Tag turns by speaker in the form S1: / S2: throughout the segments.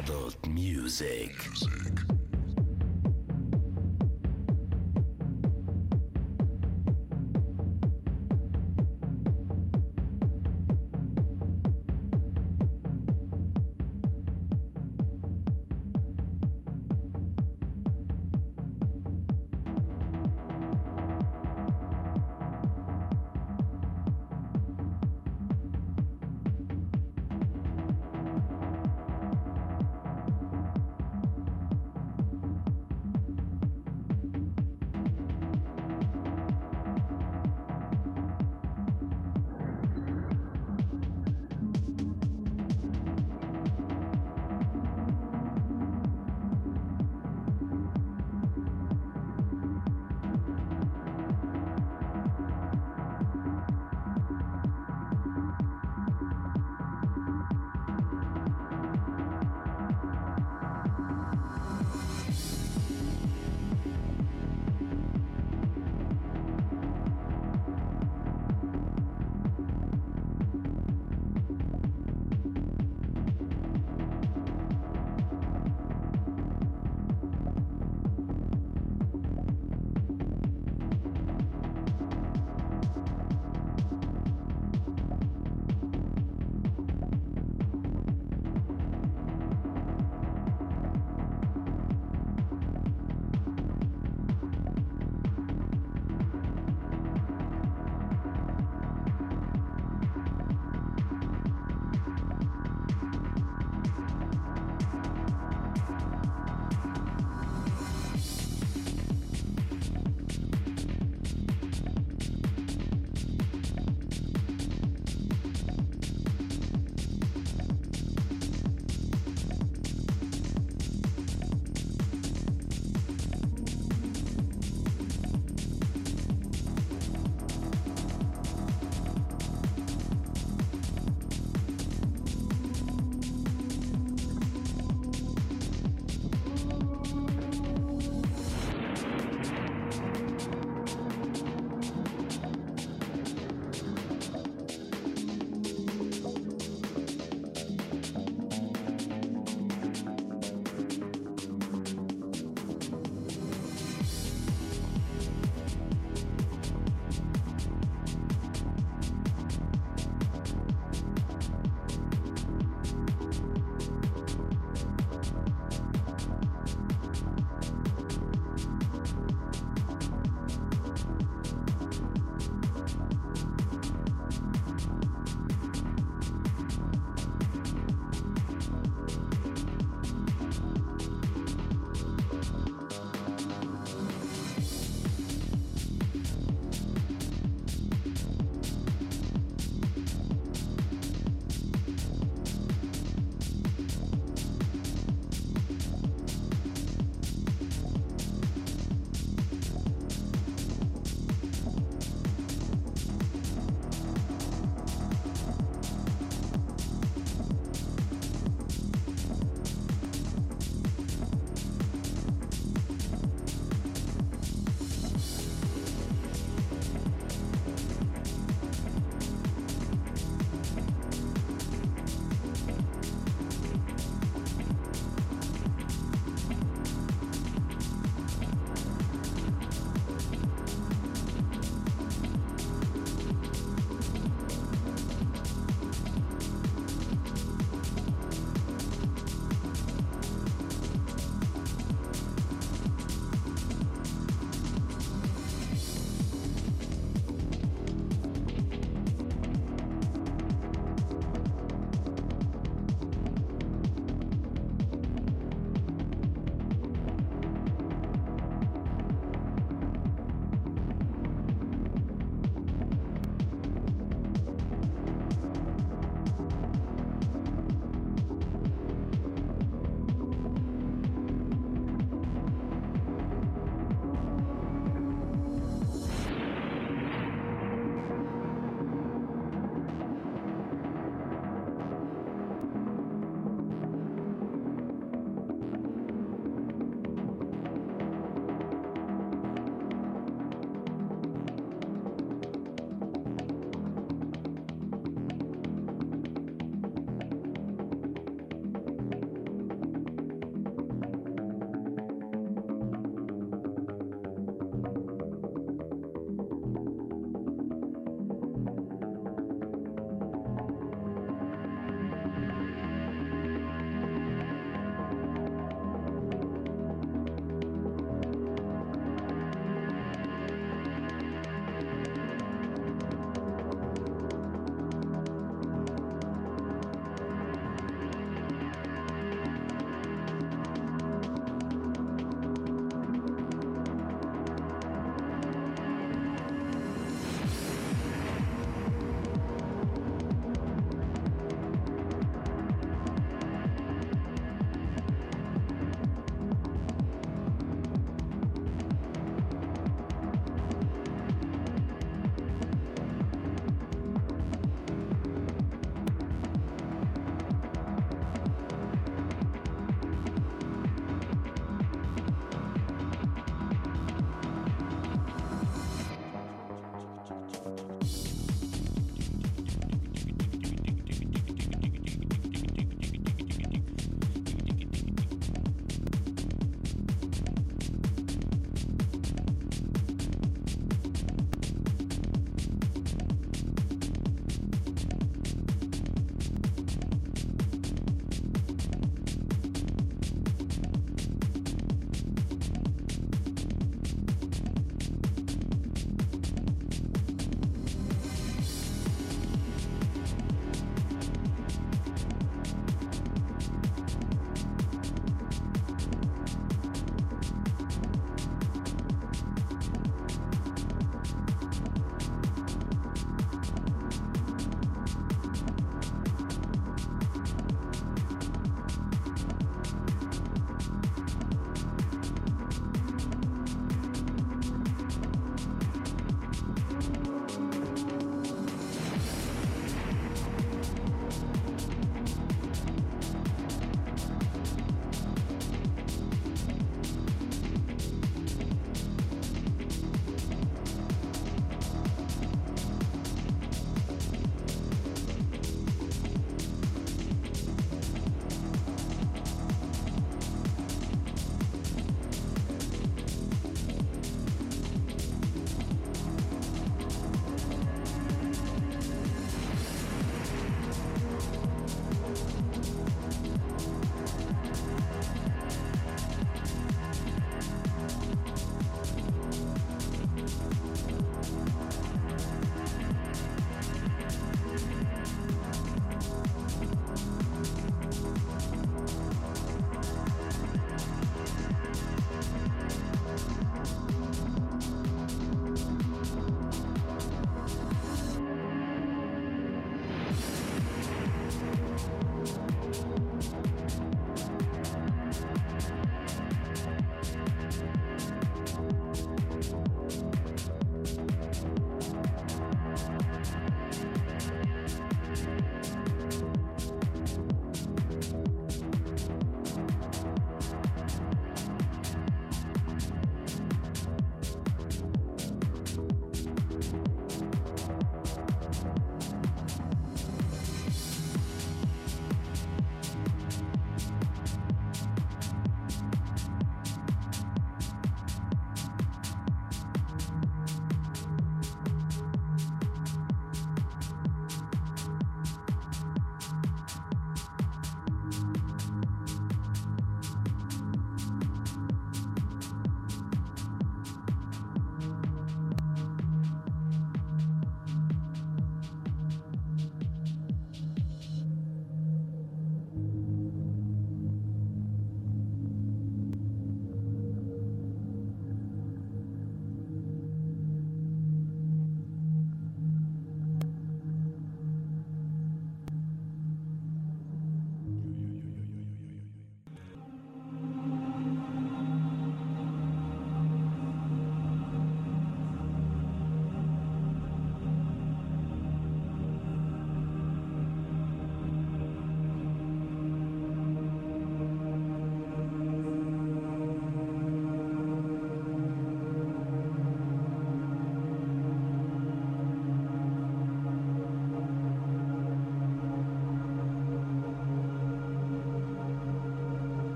S1: Adult Music.
S2: vielleicht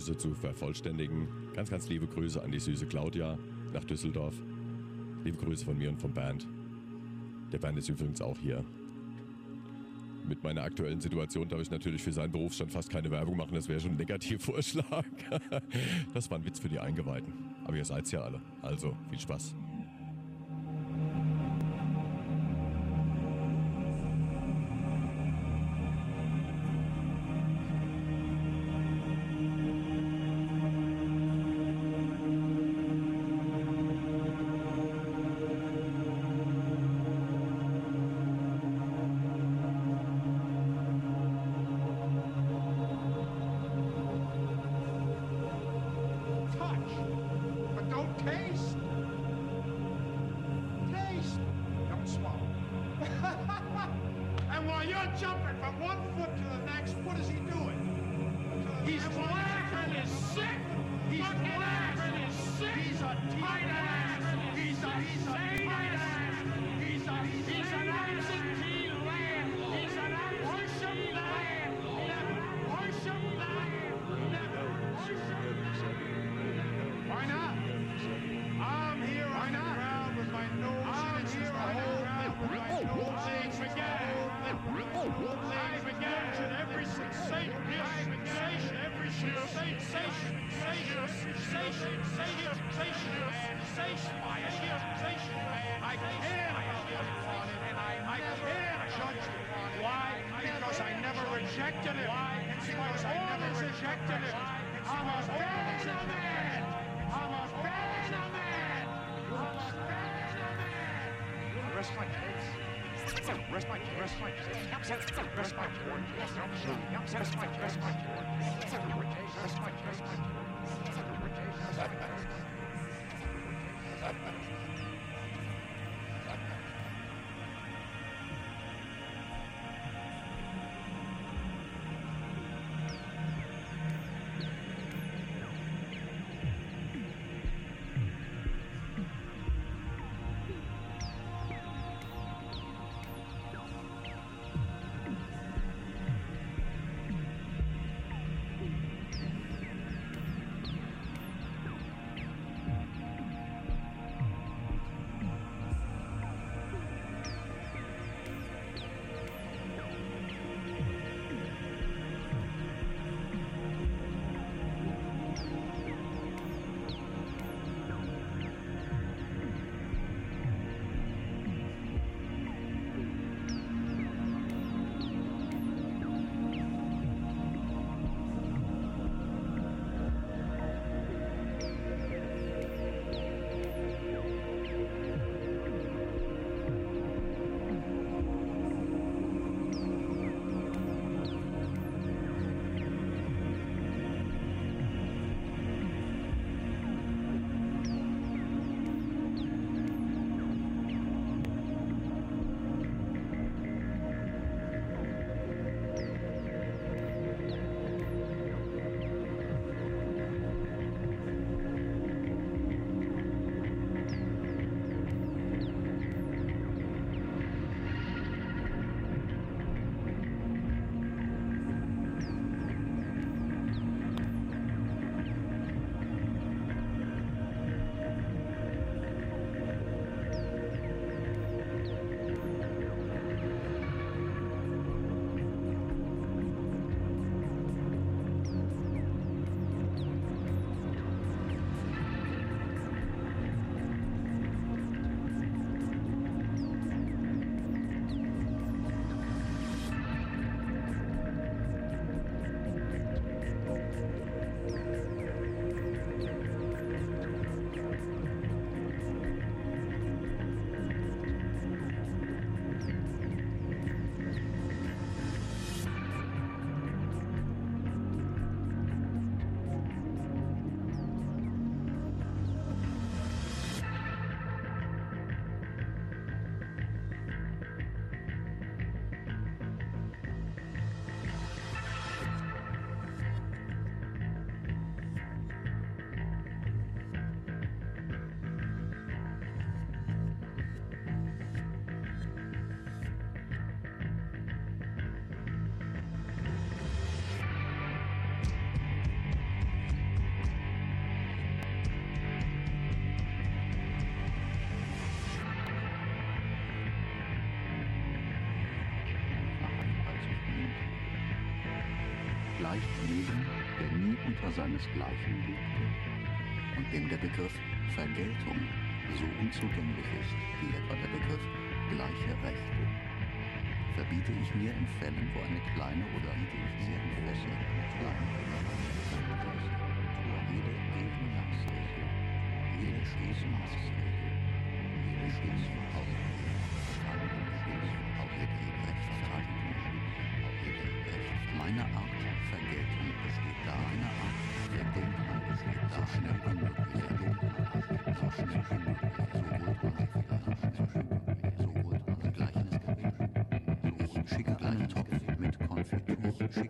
S2: Analyse zu vervollständigen. Ganz, ganz liebe Grüße an die süße Claudia nach Düsseldorf. Liebe Grüße von mir und vom Band. Der Band ist übrigens auch hier. Mit meiner aktuellen Situation darf ich natürlich für seinen Berufsstand fast keine Werbung machen. Das wäre schon ein Negativvorschlag. Das war ein Witz für die Eingeweihten. Aber ihr seid's ja alle. Also, viel Spaß.
S3: Seinesgleichen lebte und dem der Begriff Vergeltung so unzugänglich ist wie etwa der Begriff gleiche Rechte. Verbiete ich mir in Fällen, wo eine kleine oder biete ich in Fälle, kleine jede Gegenmaßregel, jede Schließmaßregel, jede Schließmaßregel,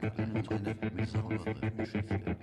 S3: ich schicke einen Topf mit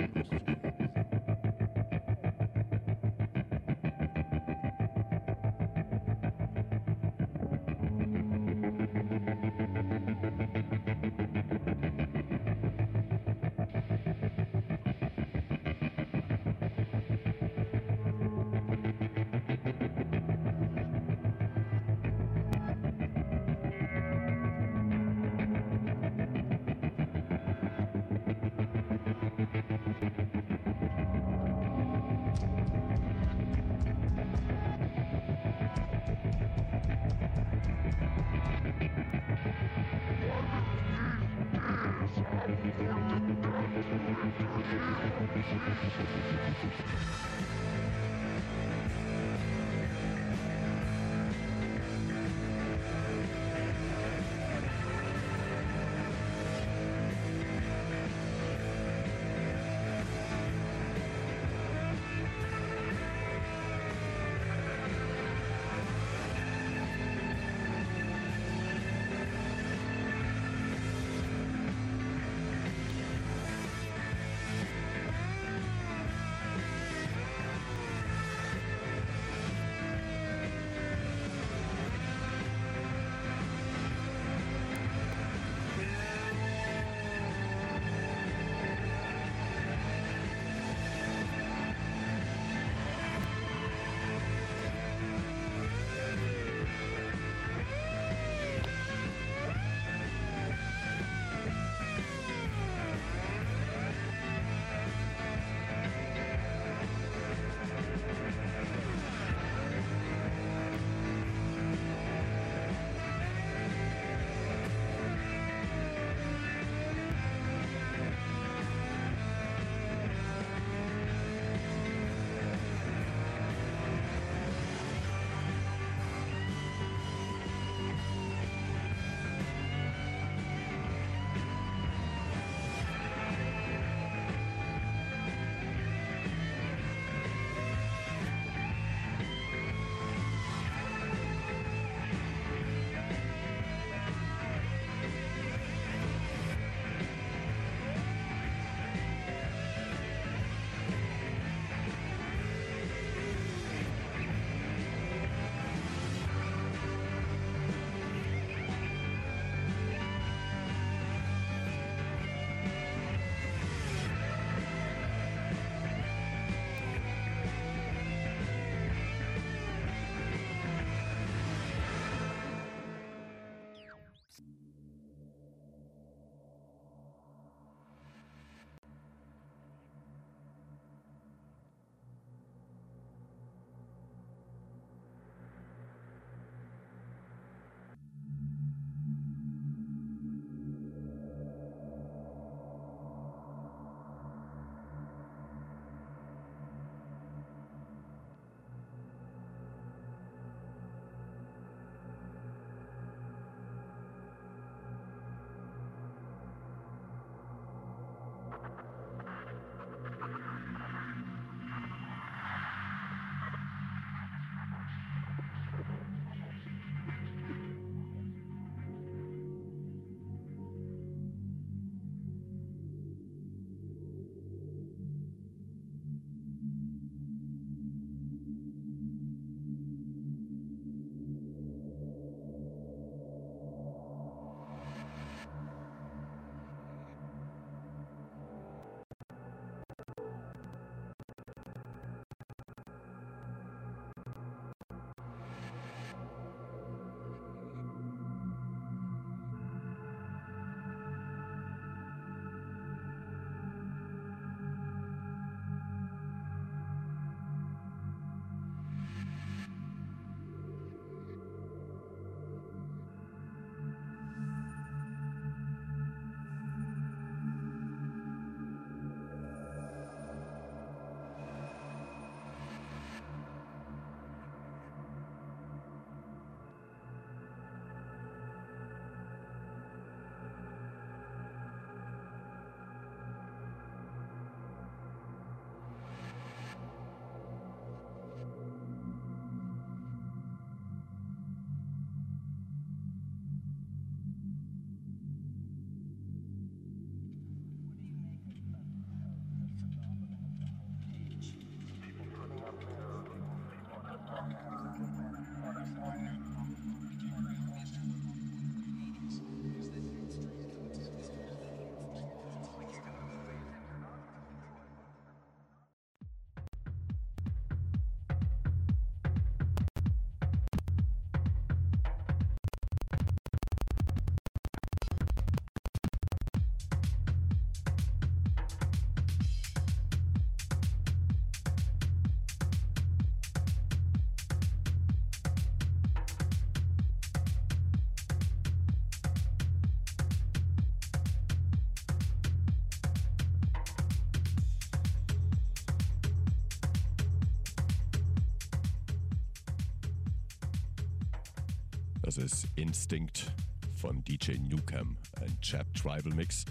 S4: Das ist Instinct von DJ Newcam, ein Chap Tribal Mix.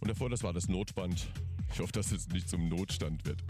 S4: Und davor, das war das Notband. Ich hoffe, dass es nicht zum Notstand wird.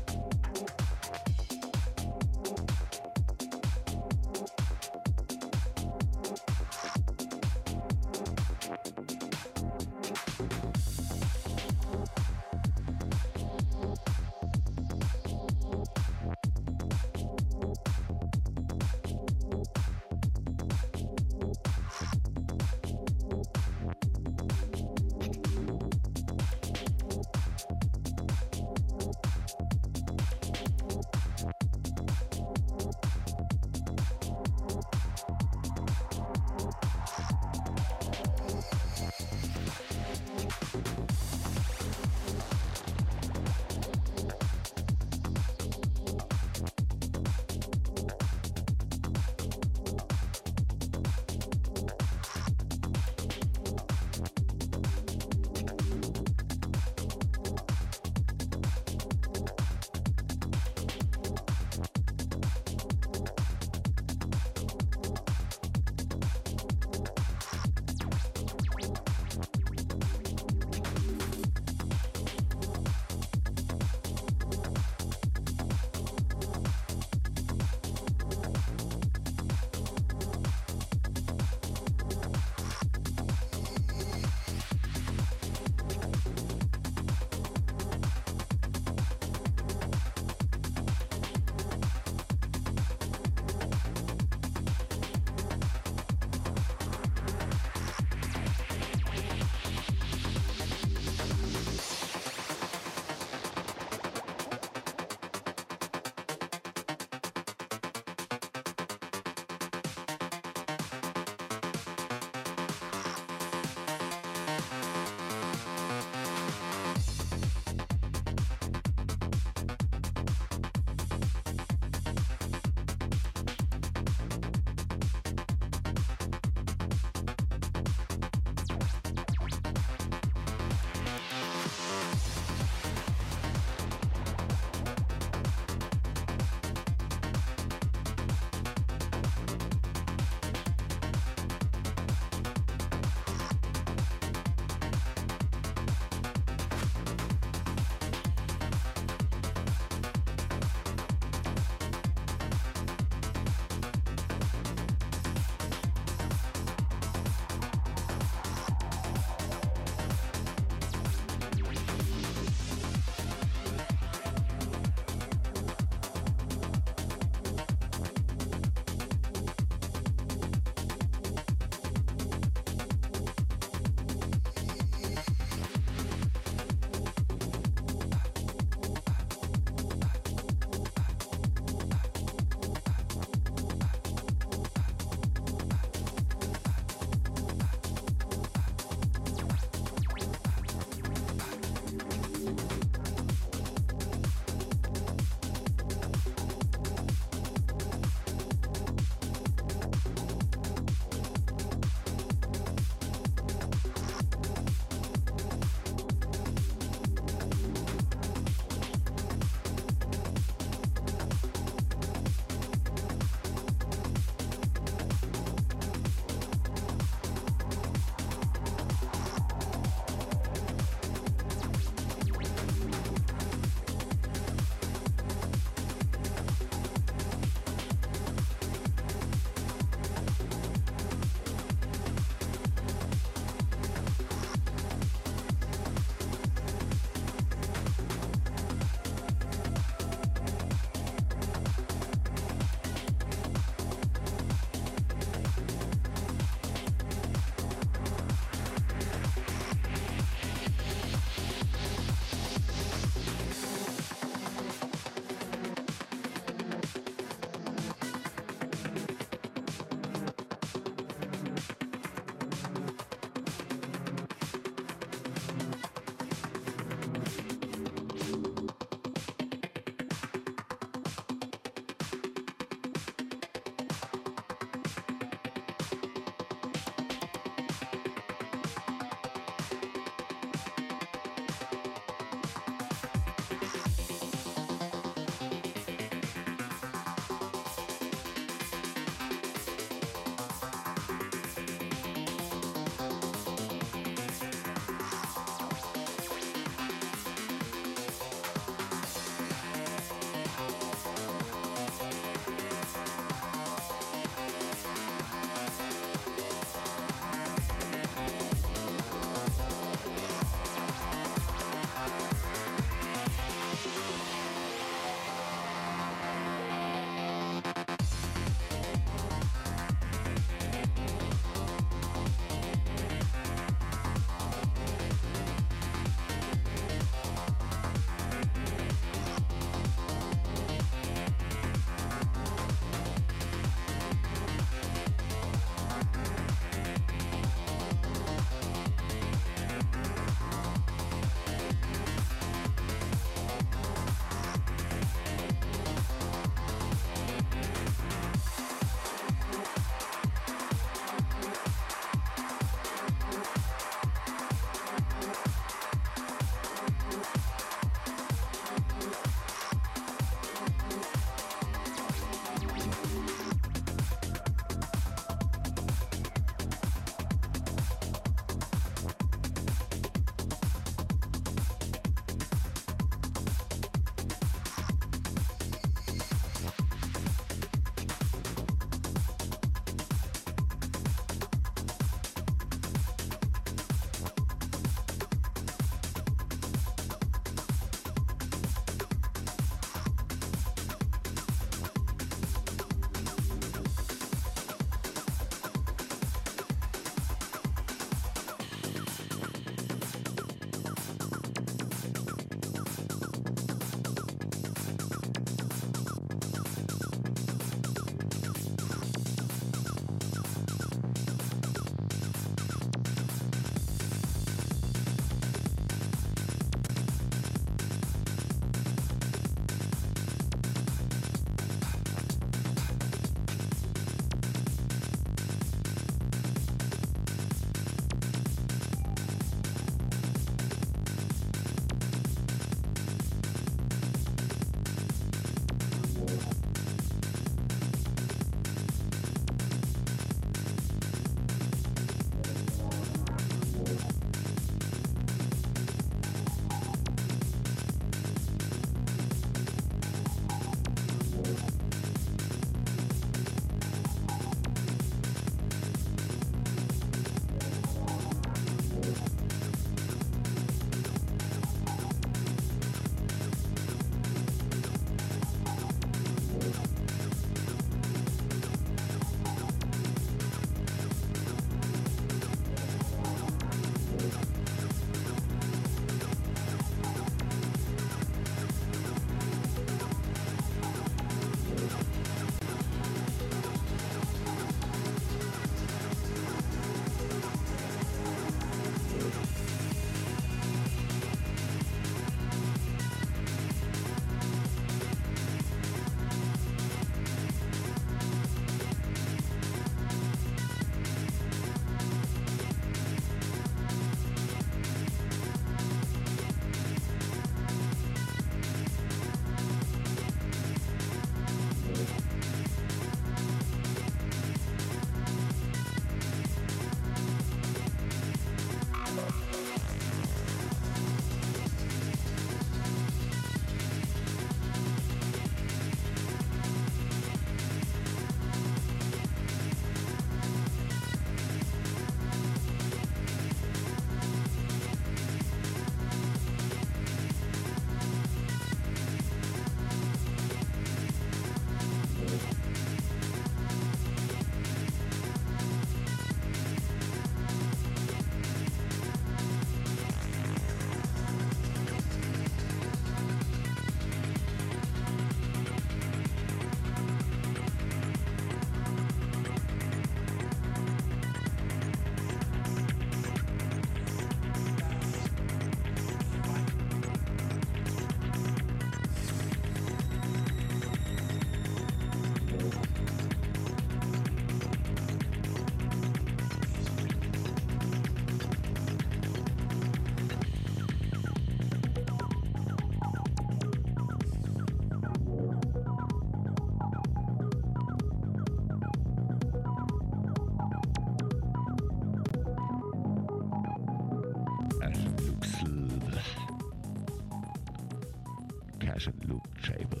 S4: Cash and loop Chable,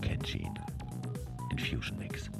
S1: Ken Infusion Mix.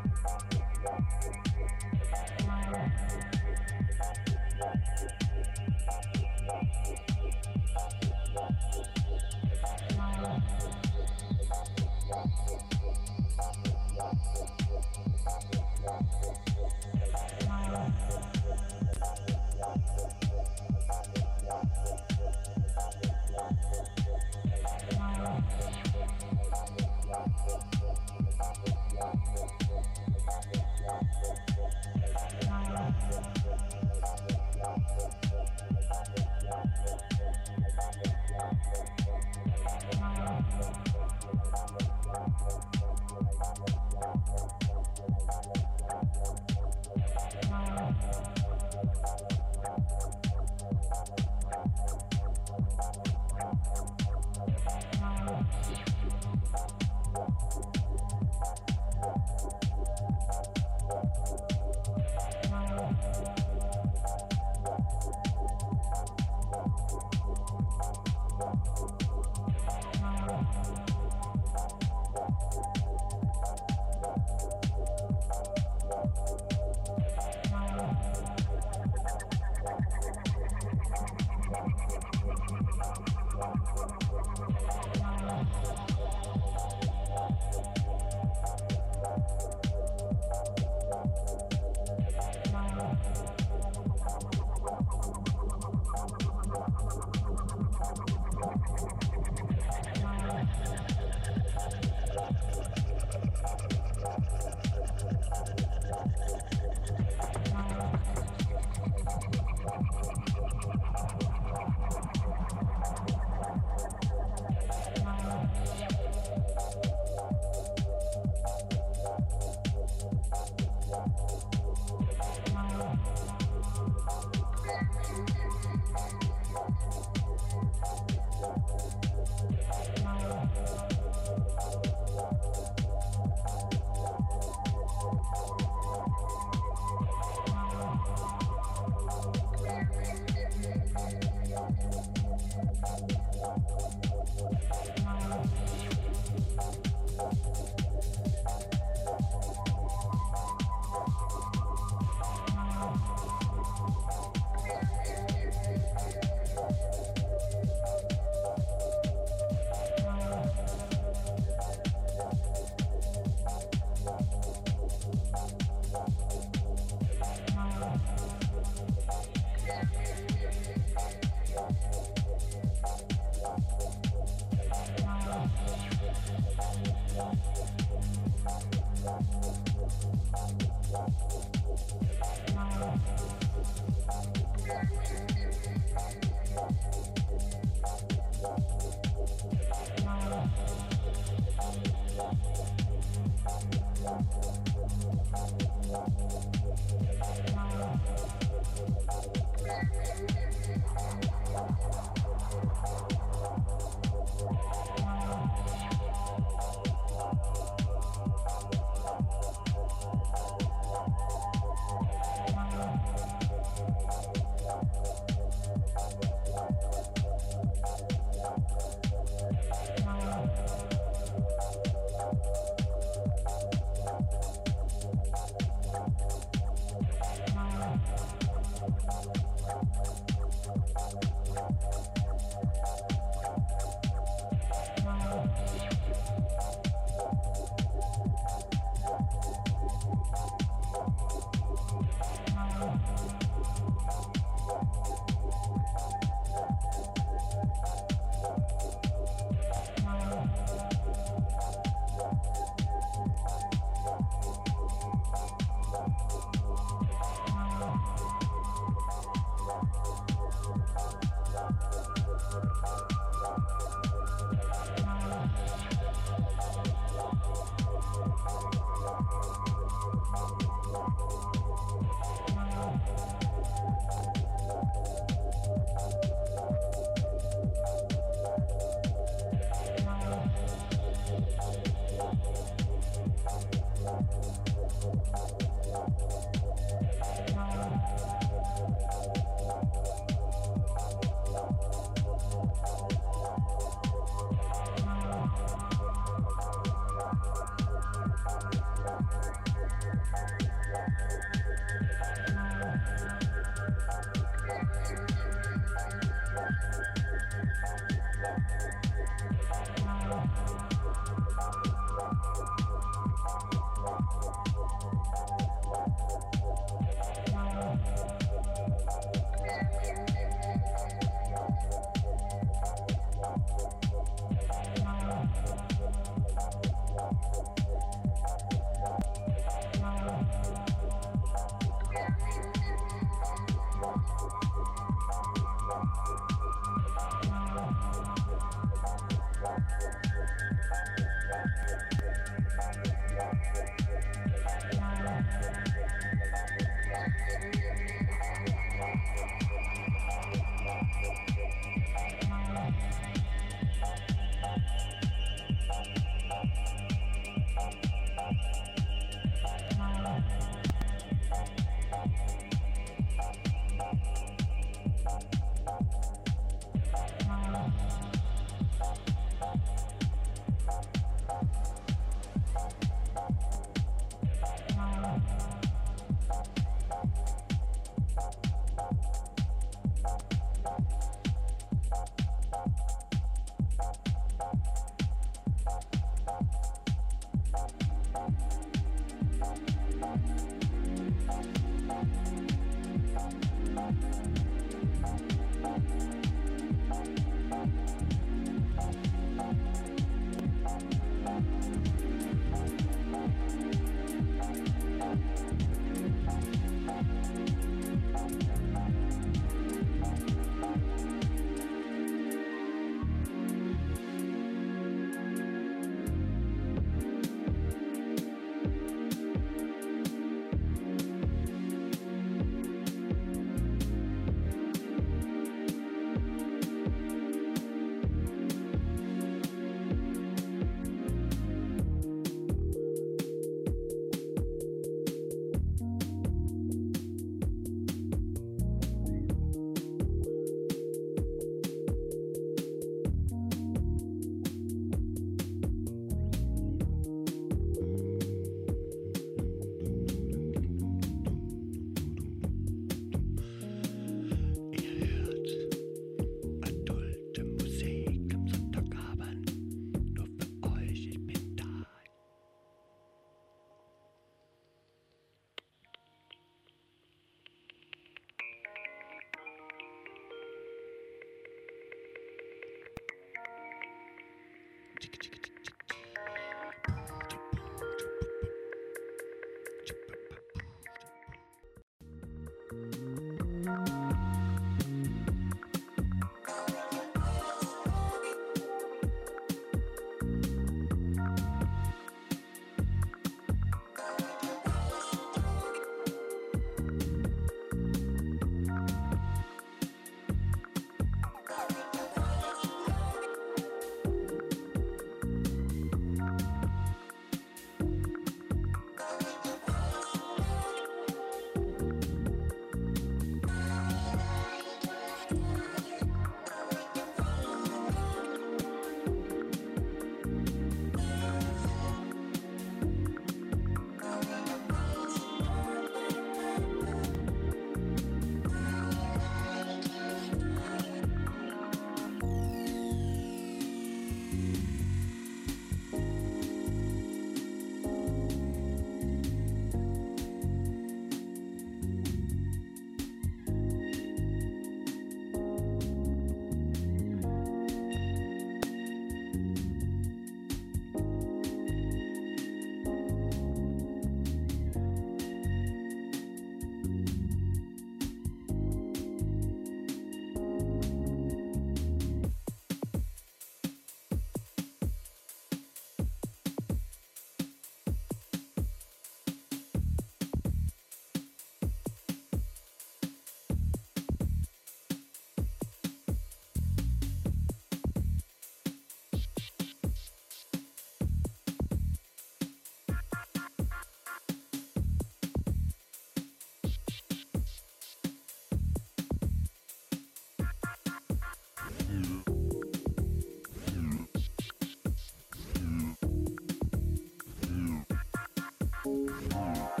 S5: Música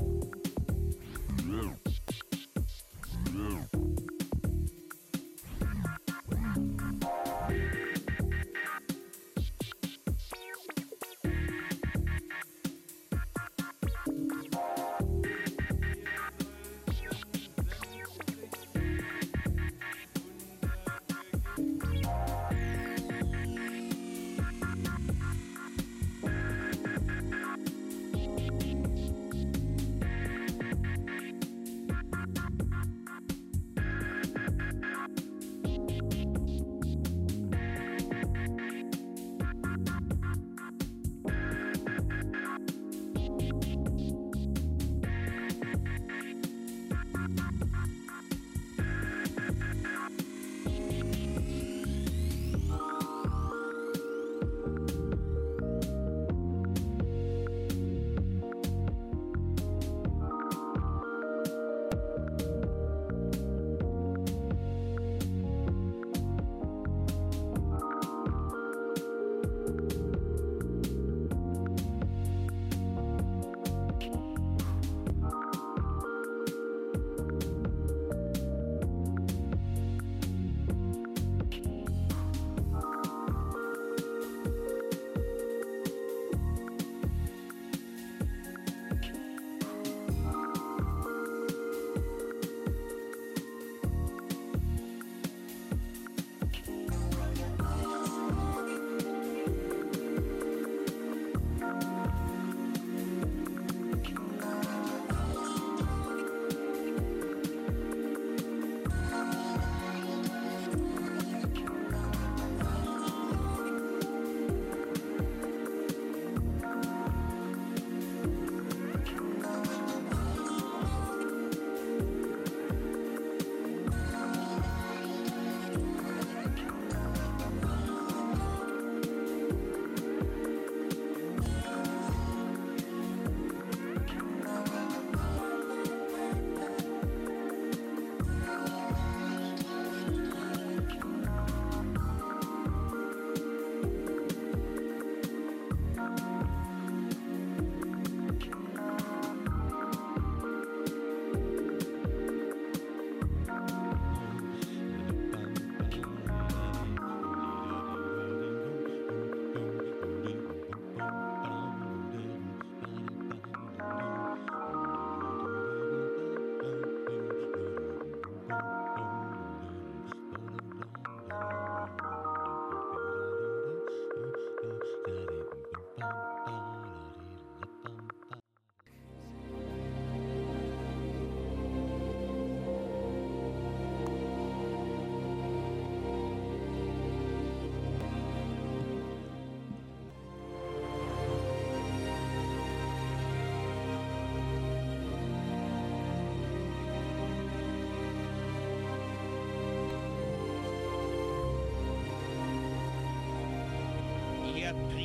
S5: that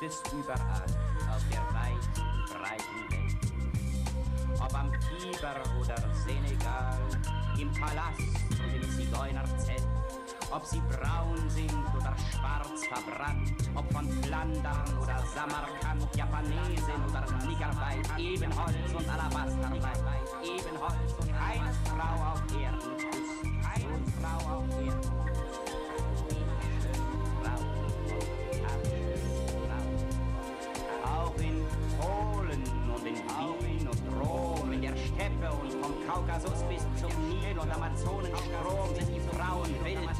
S6: gibt es überall. Auf der weiten, breiten Welt. Ob am Tiber oder Senegal, im Palast und im Zigeunerzelt, ob sie braun sind oder schwarz verbrannt, ob von Flandern oder Samarkand, Japanesin oder Niggerweit, Ebenholz und Alabasterweit, Ebenholz.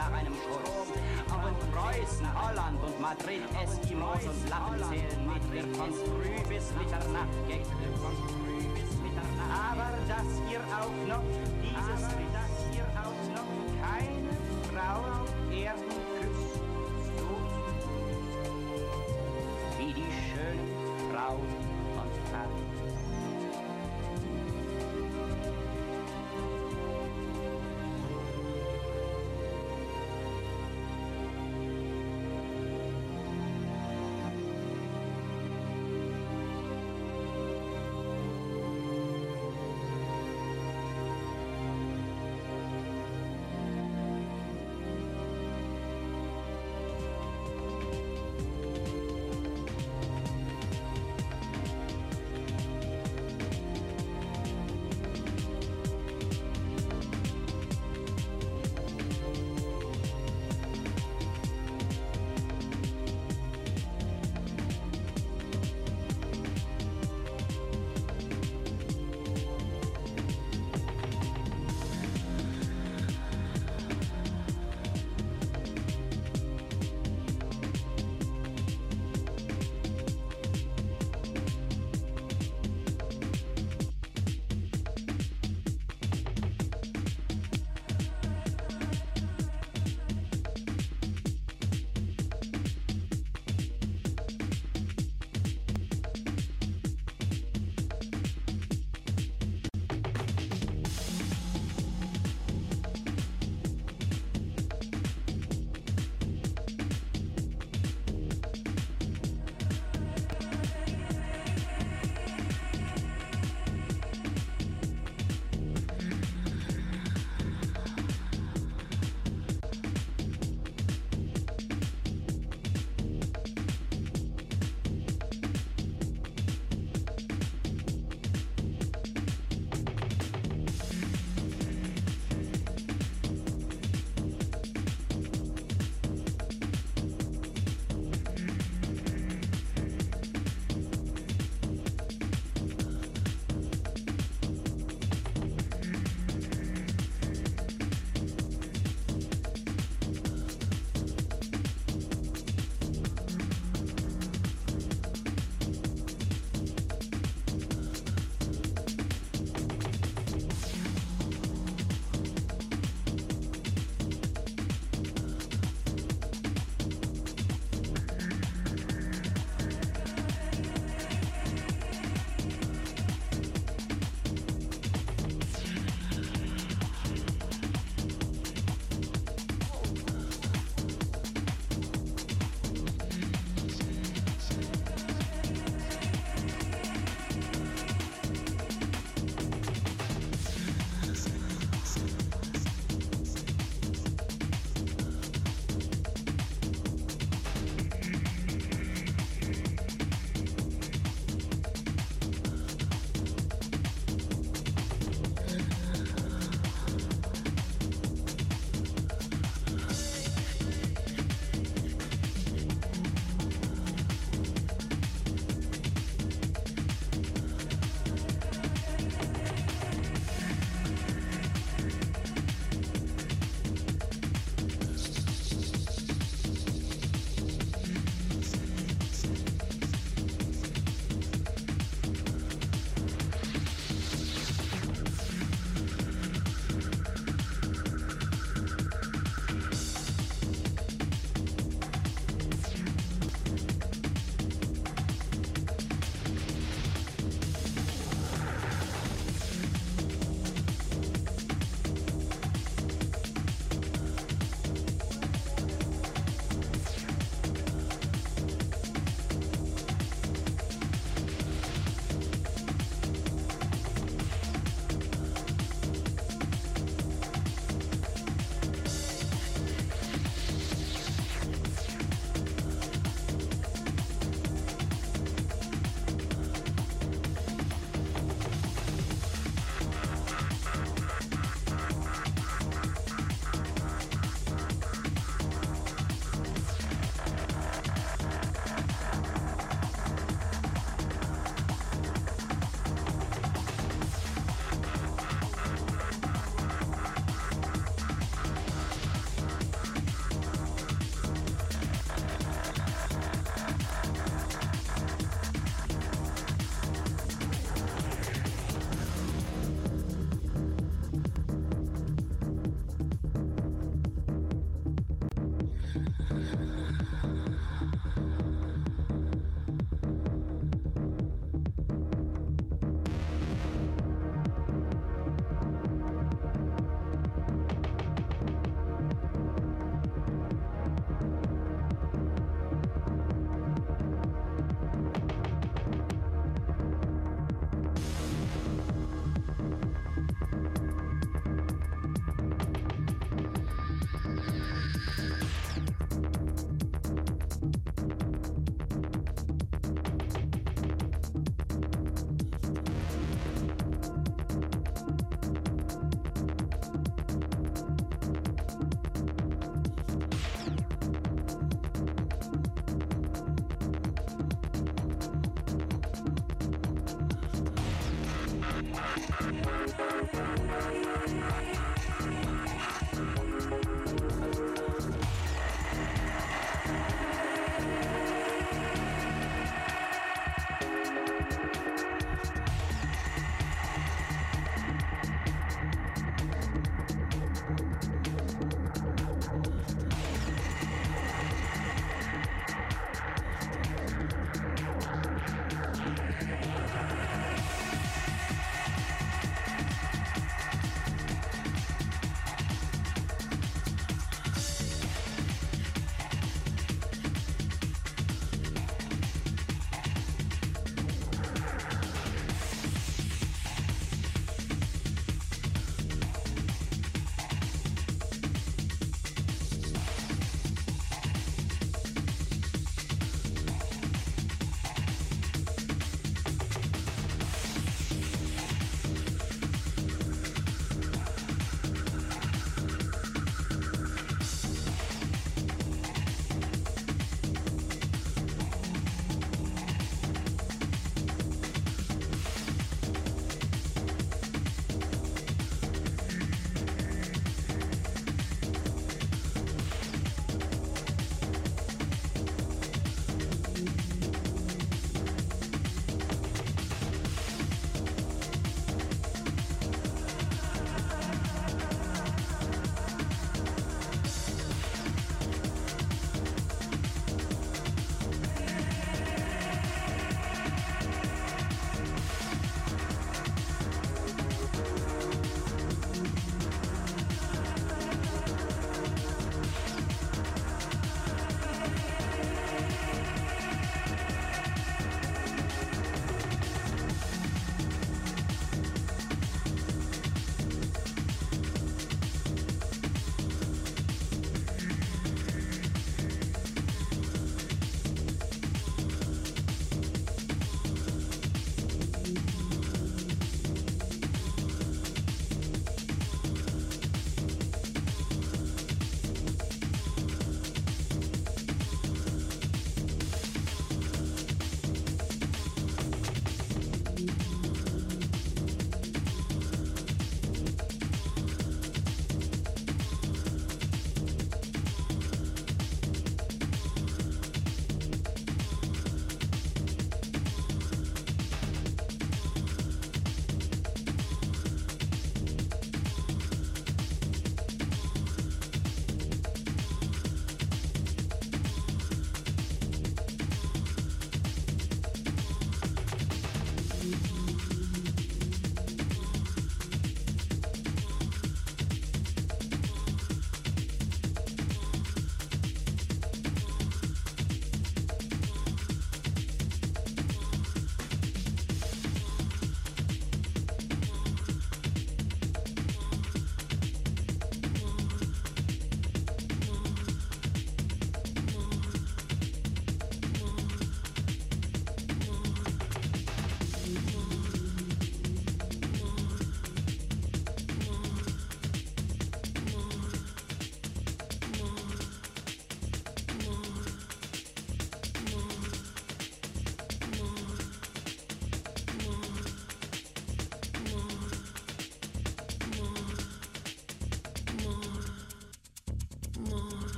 S6: nach einem Sturm. Auch in Preußen, Holland und Madrid, Eskimos und Lappen zählen mit. Wir von früh bis Mitternacht geht. Aber dass ihr auch noch dieses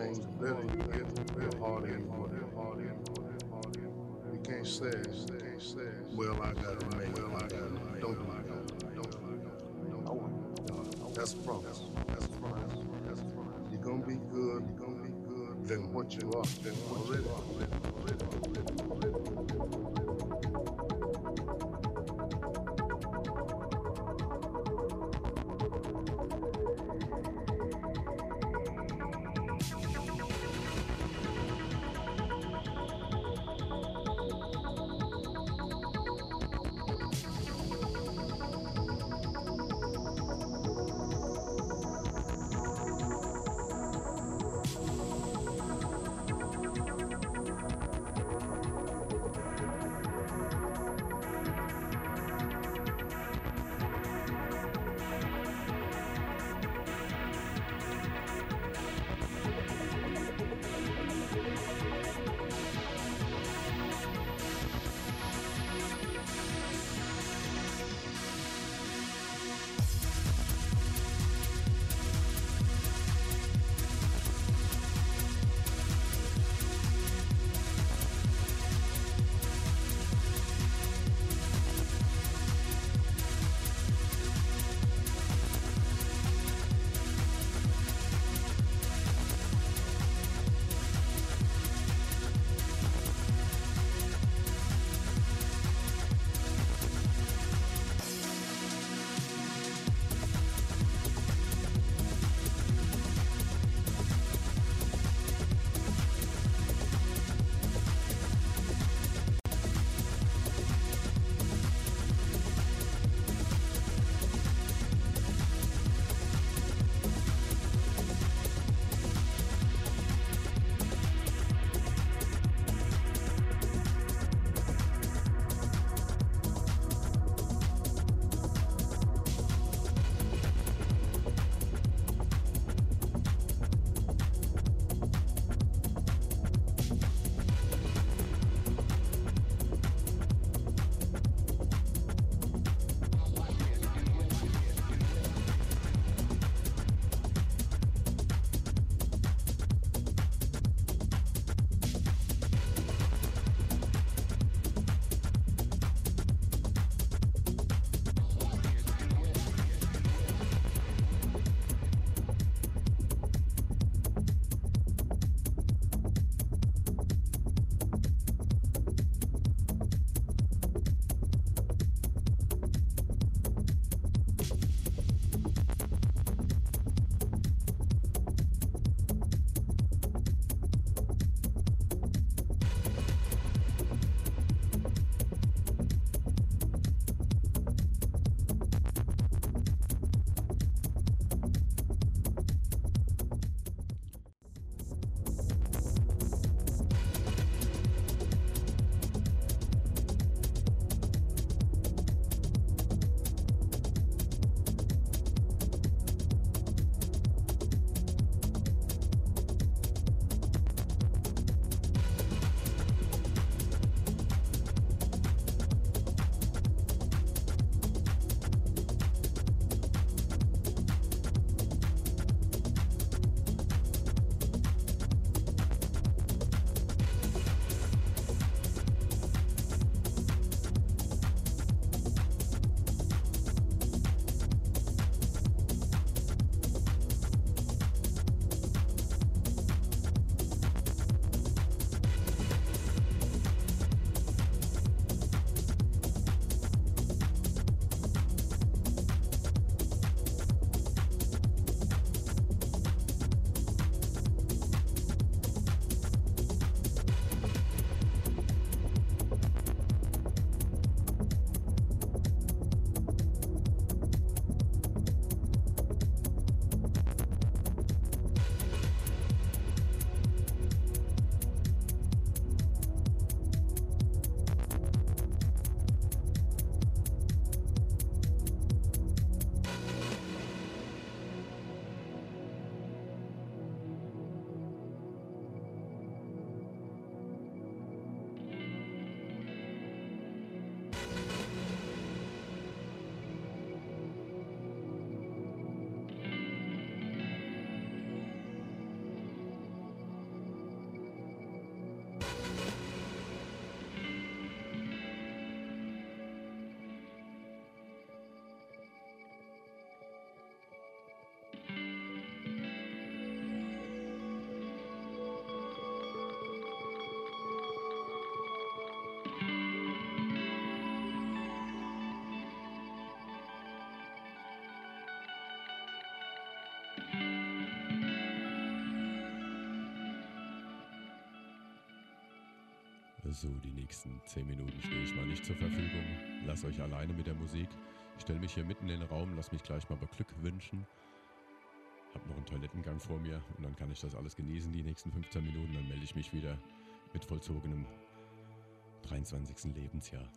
S7: important thing. Let it get your heart in. You can't say, can't say, well, I got to make well, I got to make Don't do it. Don't do it. No. That's a promise. That's a promise. That's a promise. You're going to be good. You're going to be good than what you are. Than what you are.
S4: So, die nächsten 10 Minuten stehe ich mal nicht zur Verfügung. Lass euch alleine mit der Musik. Ich stelle mich hier mitten in den Raum, lass mich gleich mal Glück wünschen. Hab noch einen Toilettengang vor mir und dann kann ich das alles genießen, die nächsten 15 Minuten. Dann melde ich mich wieder mit vollzogenem 23. Lebensjahr.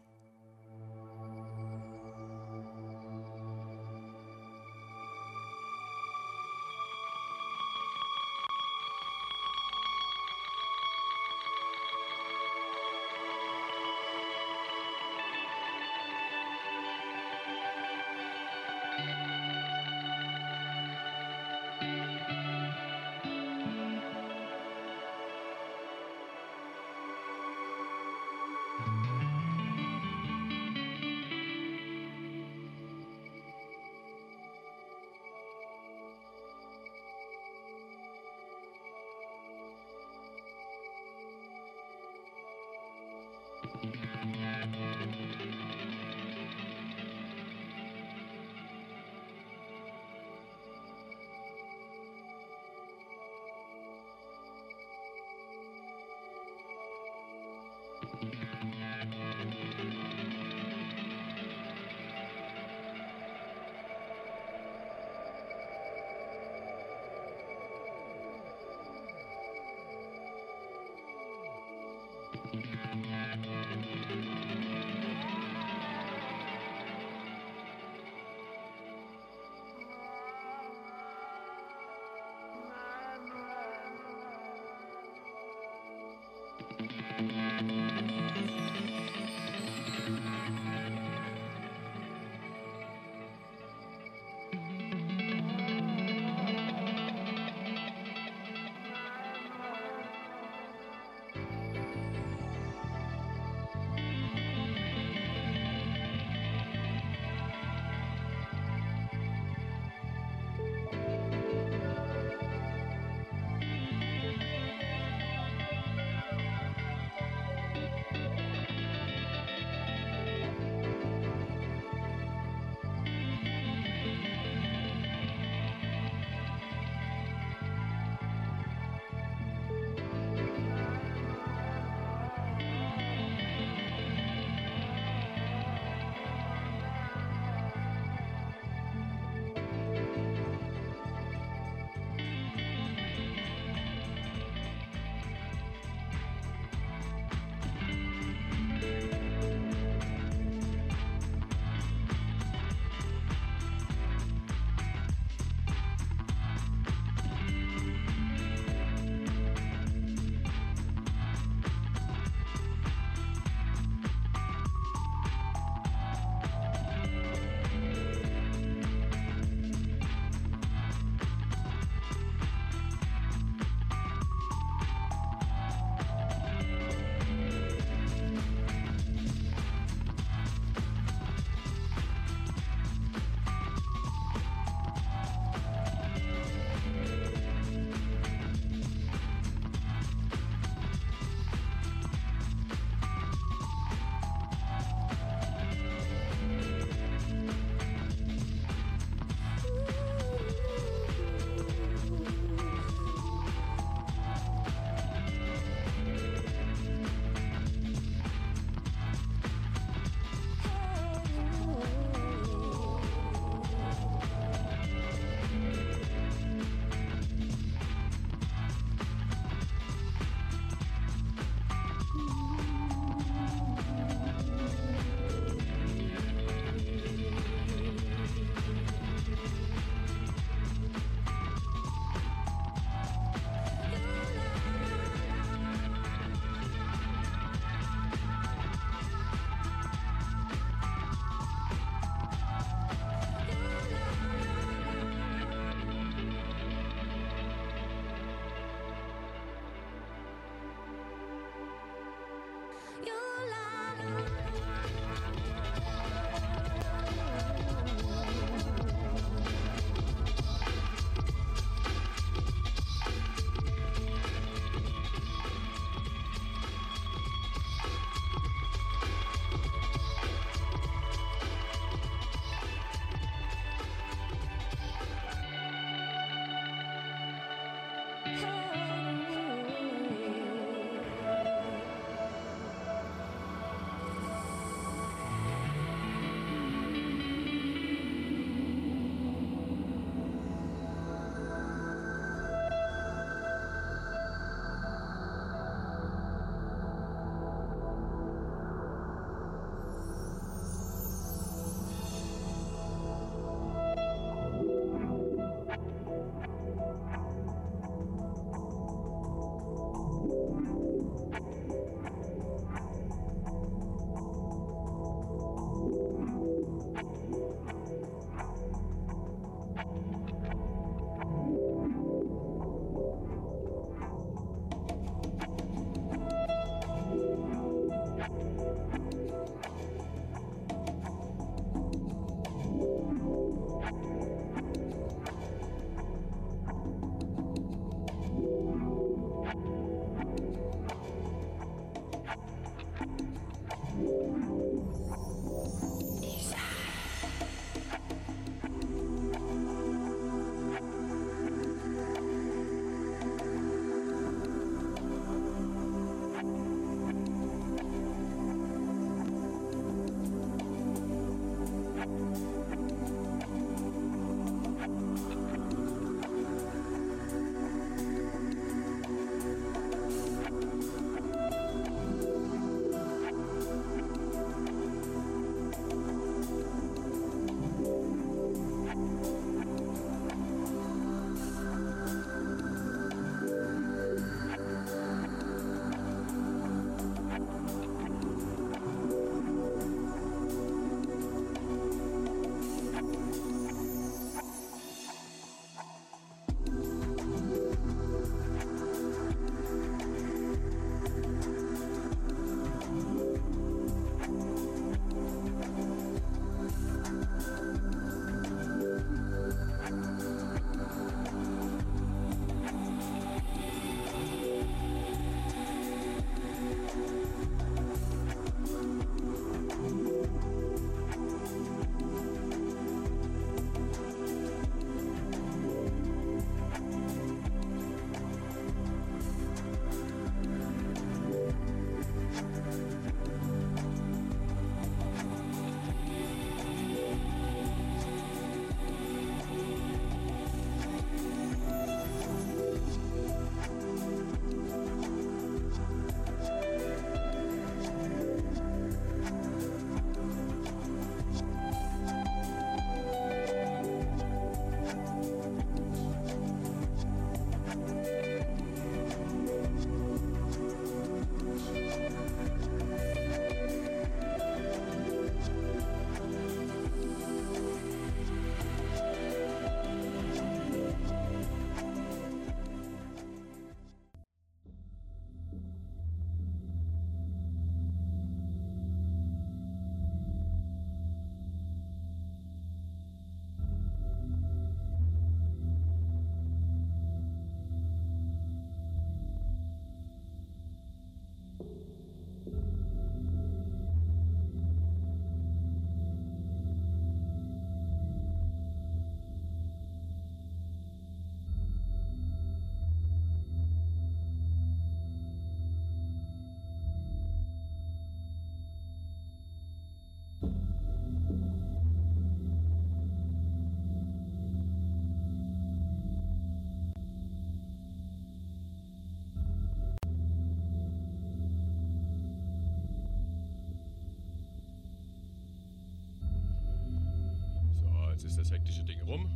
S4: Jetzt ist das hektische Ding rum.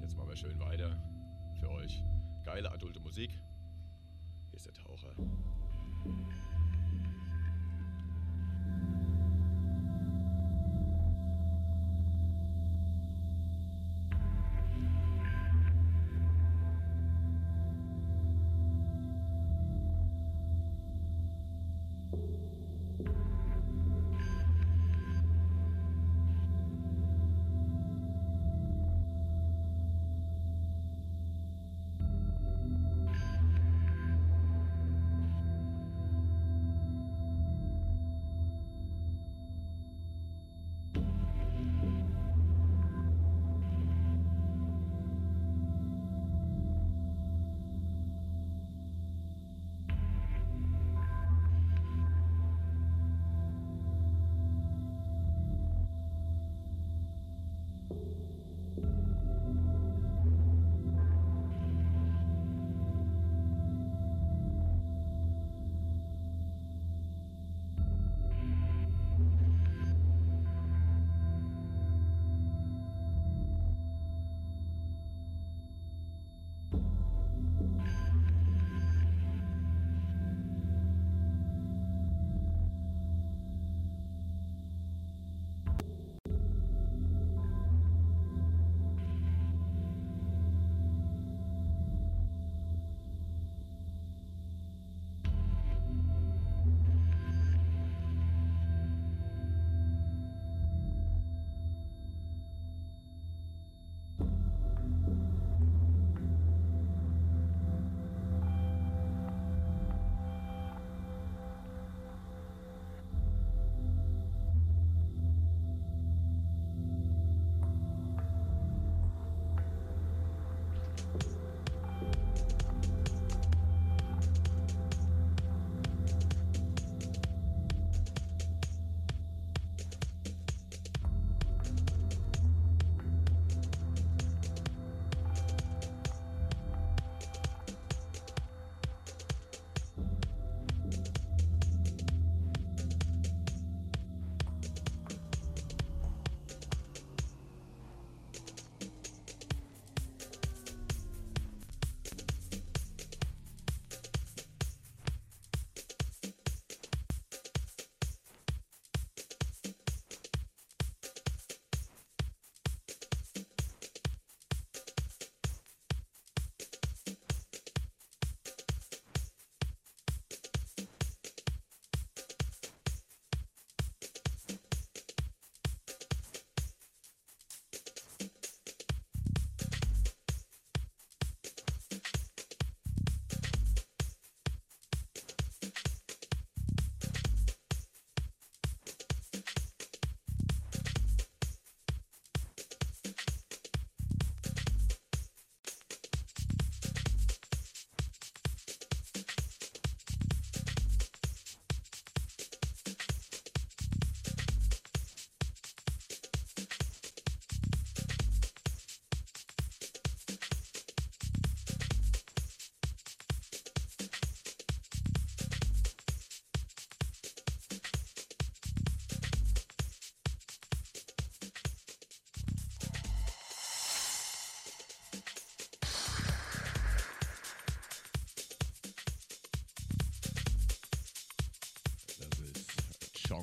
S4: Jetzt machen wir schön weiter für euch. Geile adulte Musik.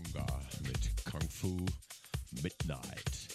S4: Ist Chonga mit Kung Fu Midnight.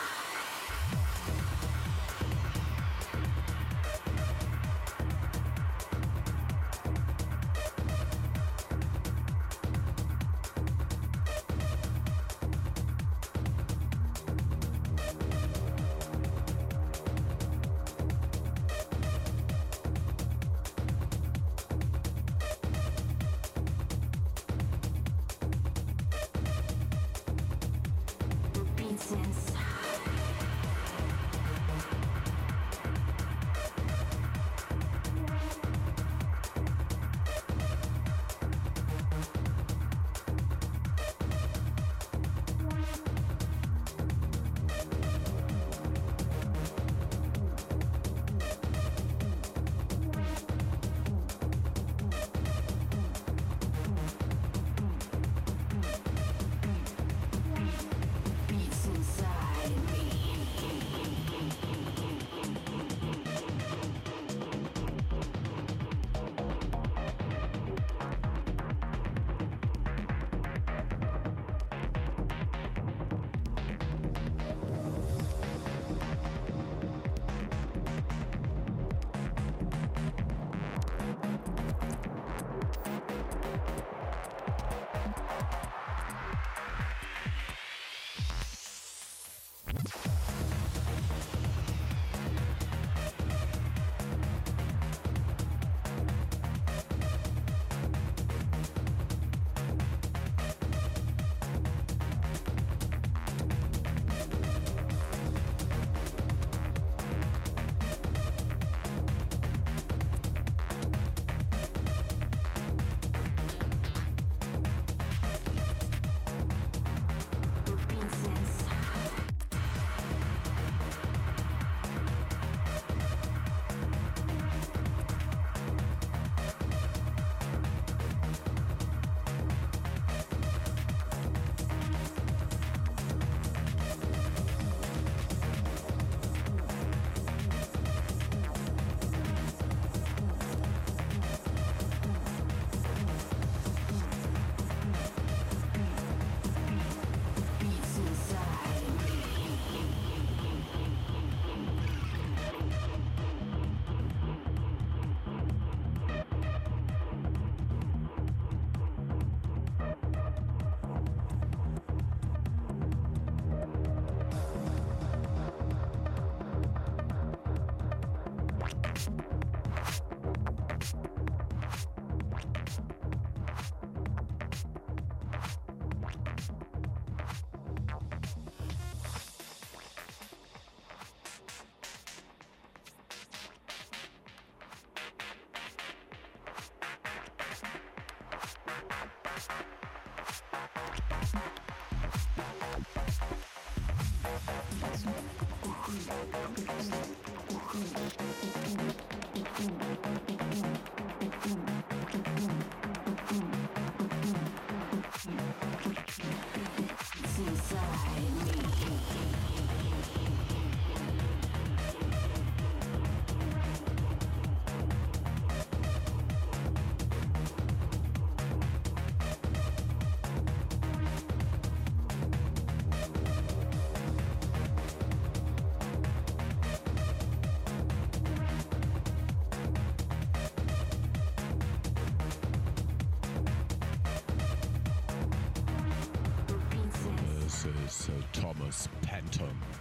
S4: home.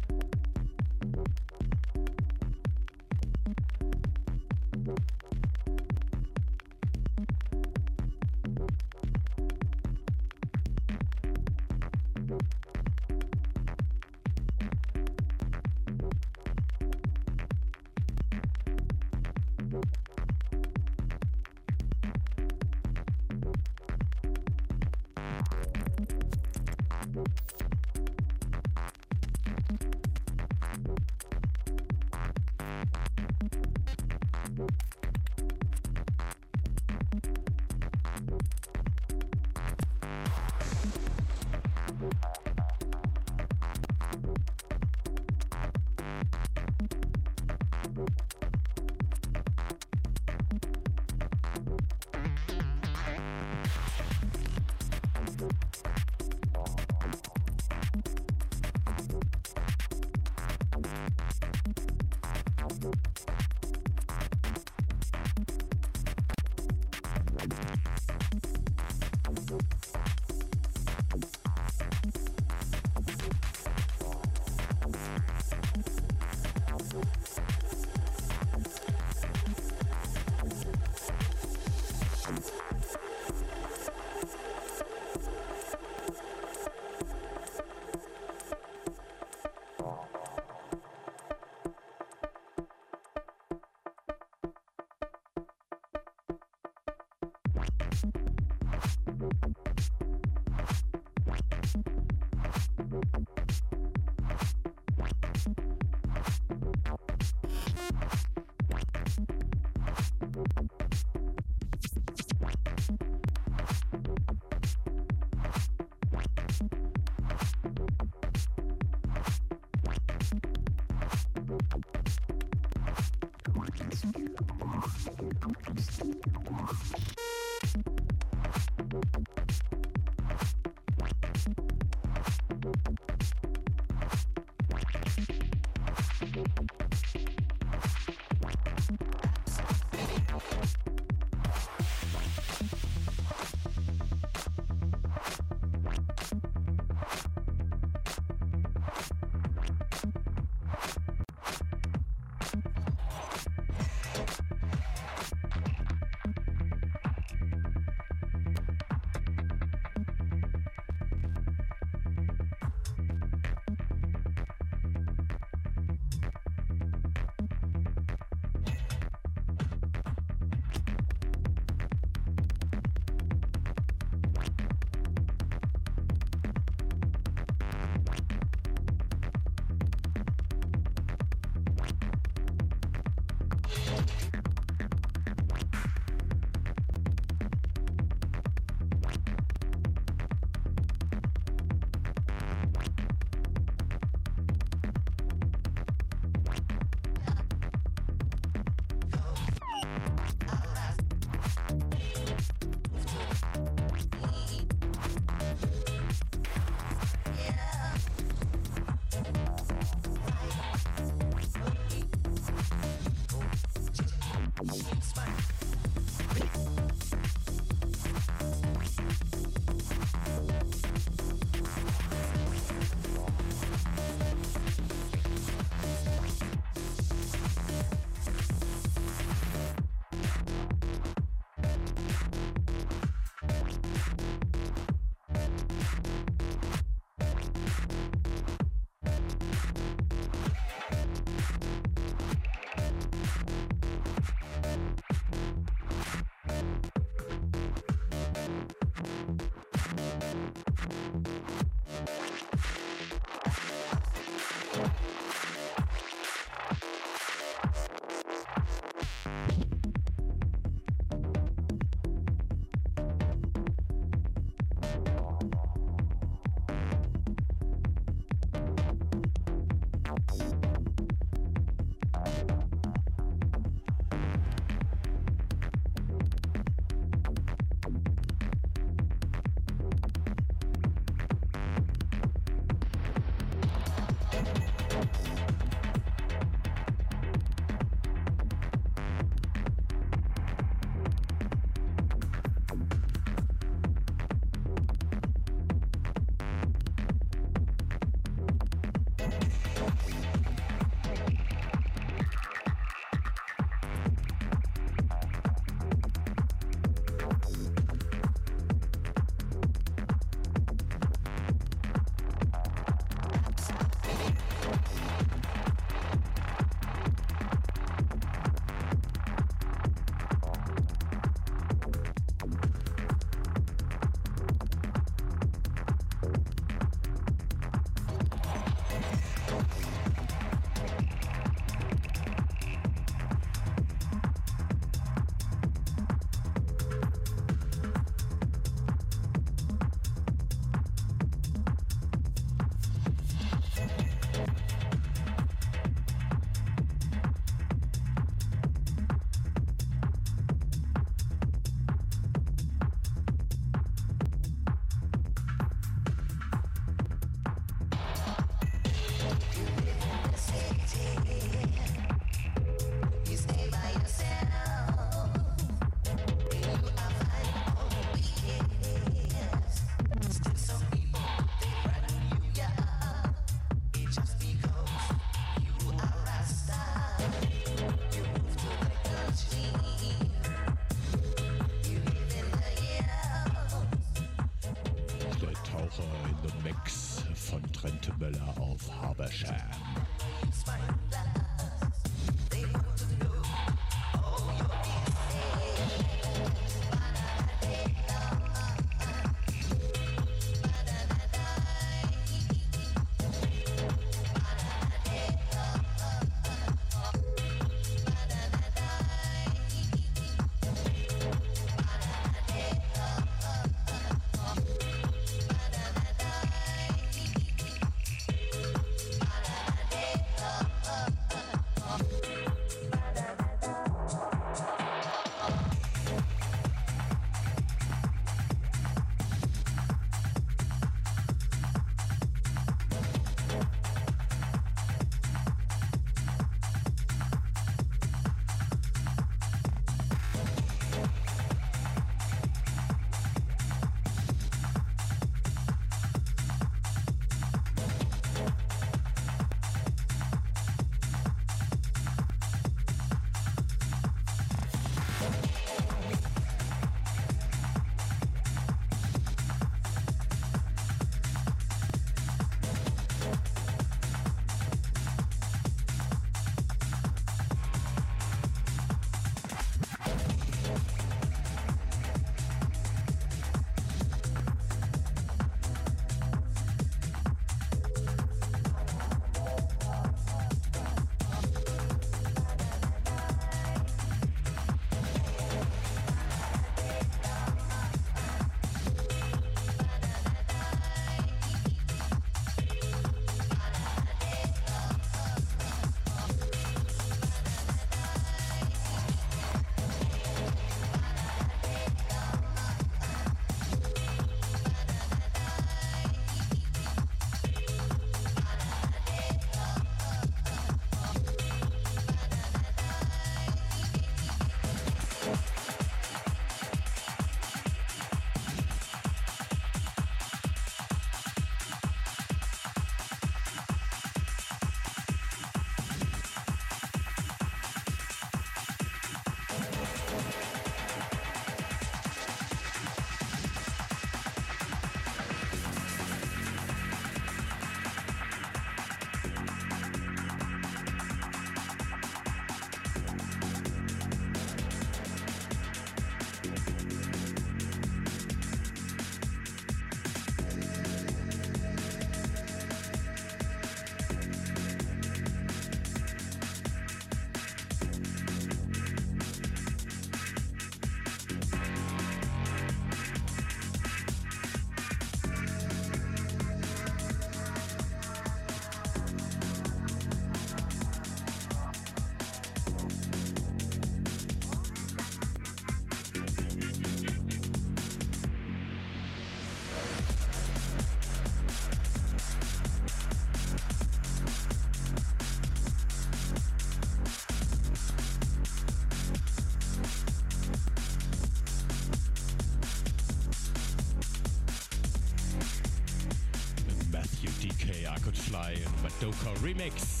S4: Doka Remix.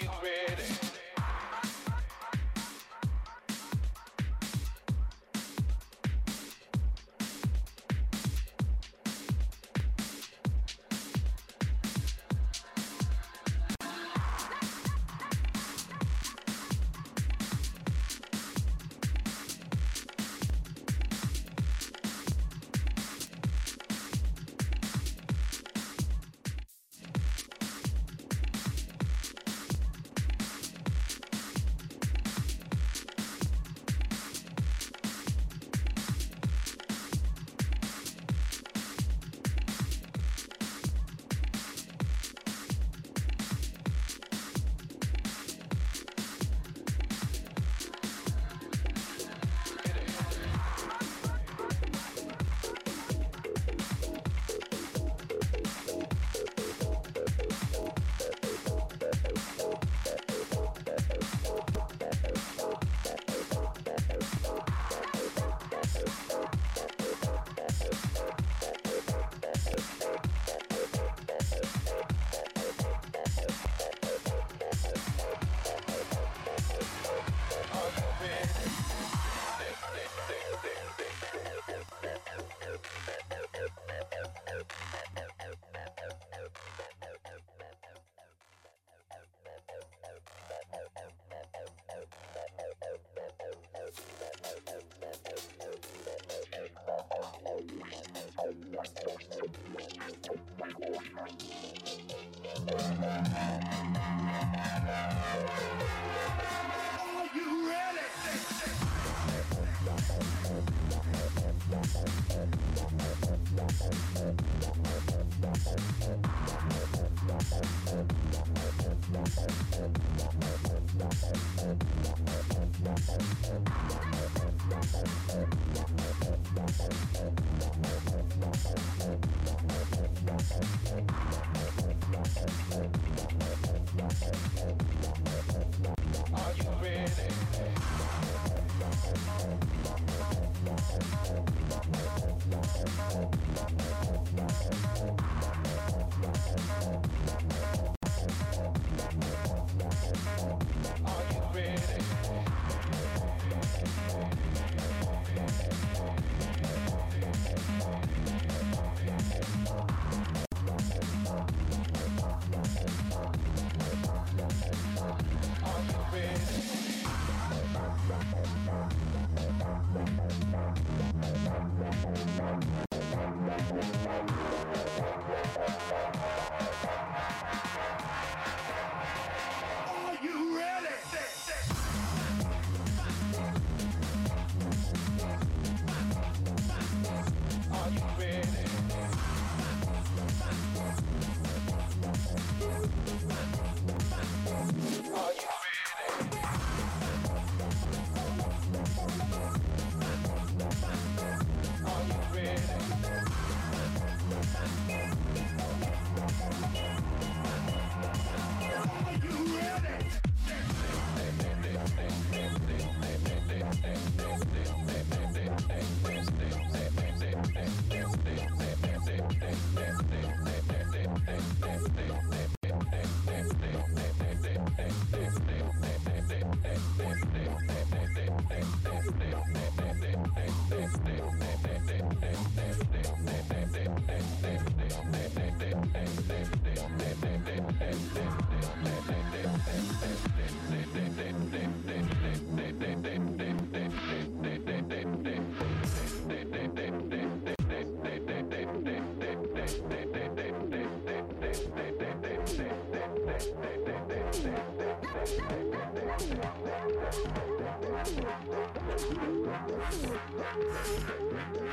S4: You ready?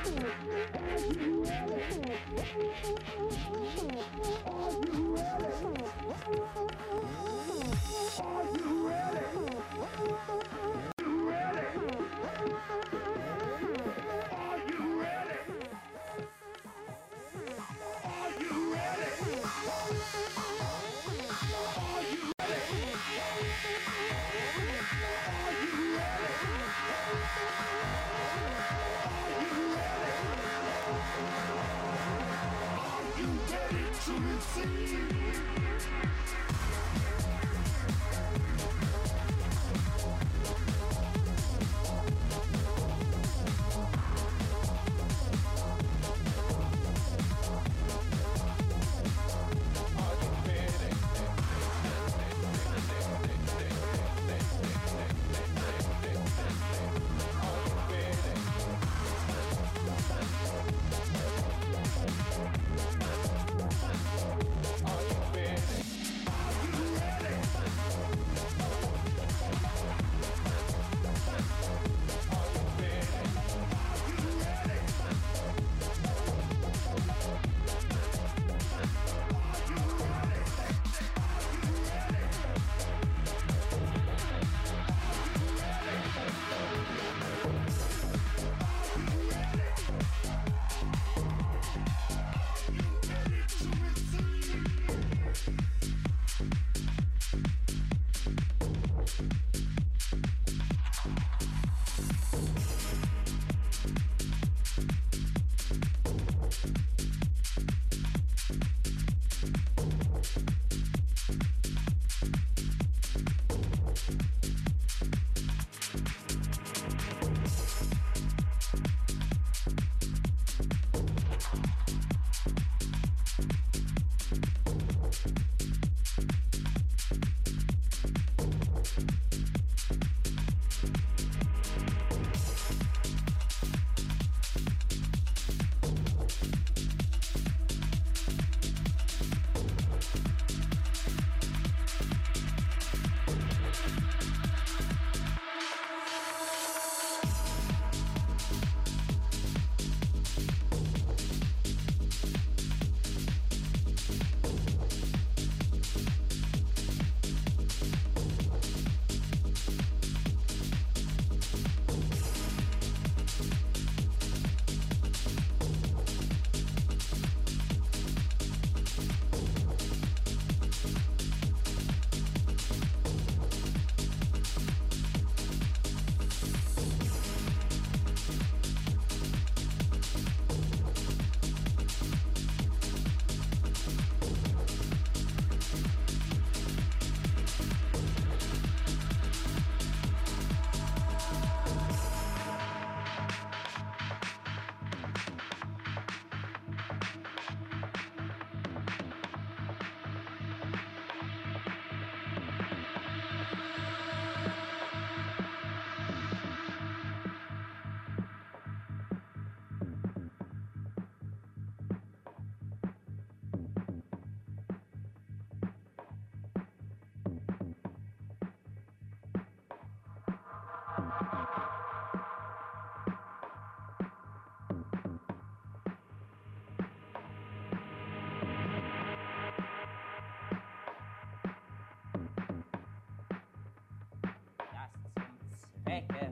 S5: Thank you.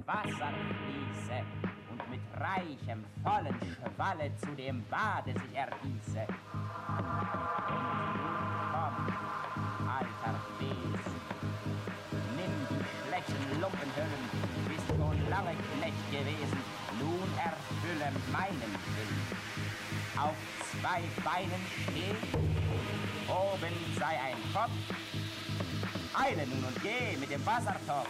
S6: Wasser fließe und mit reichem, vollen Schwalle zu dem Bade sich ergieße. Komm, alter Wesen, nimm die schlechten Lumpenhüllen, bist schon lange Knecht gewesen, nun erfülle meinen Willen. Auf zwei Beinen steh, oben sei ein Kopf, eile nun und geh mit dem Wassertopf.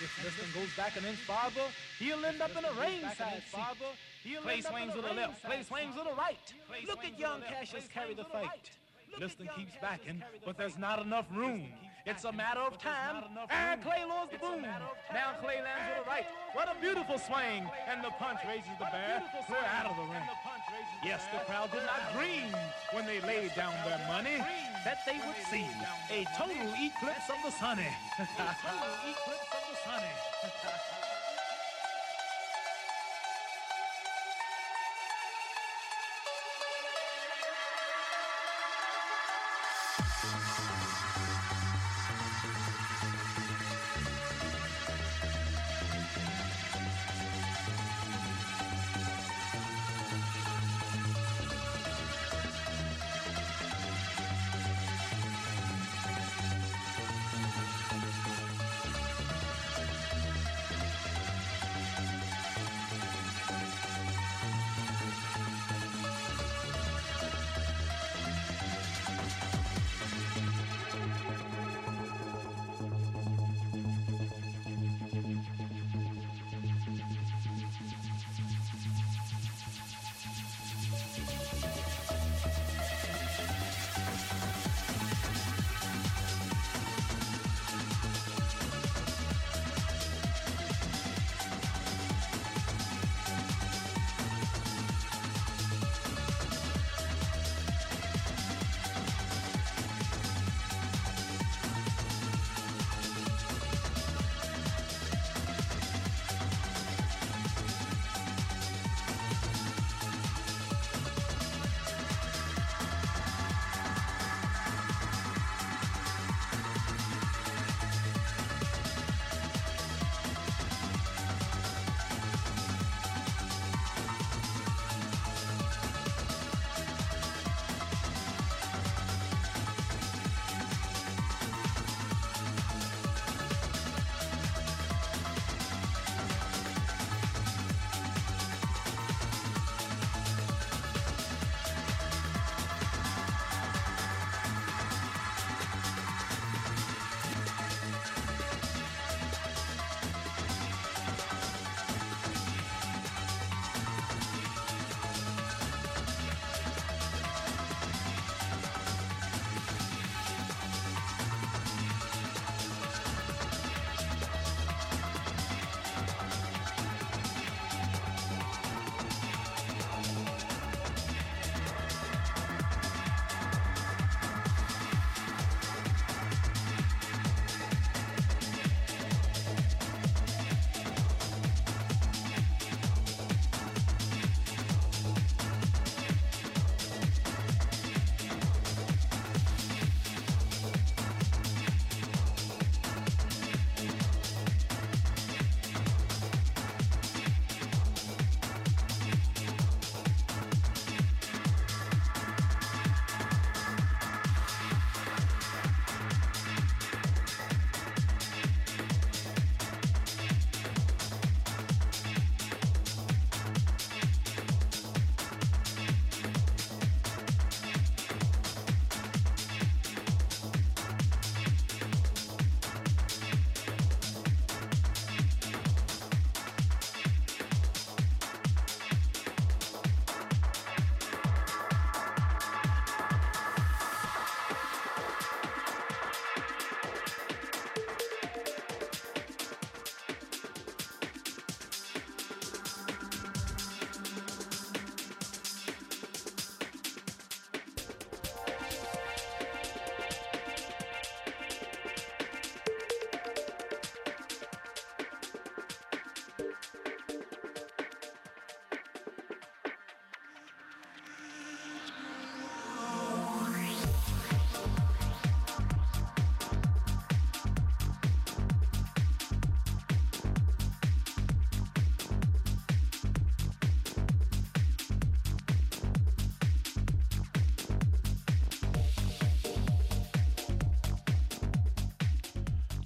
S8: If Liston goes back an inch farther, he'll end up in a ringside seat. Clay swings to the left, play swings to the right. Look at young Cassius carry the fight. Liston keeps backing, but there's not enough room. It's a matter of time, and Clay lures the boom. Now Clay lands to the right. What a beautiful swing, and the punch raises the bear clear out of the ring. Yes, the crowd did not dream when they laid down their money that they would see a total eclipse of the sunny.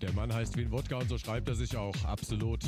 S4: Der Mann heißt wie ein Wodka und so schreibt er sich auch. Absolut.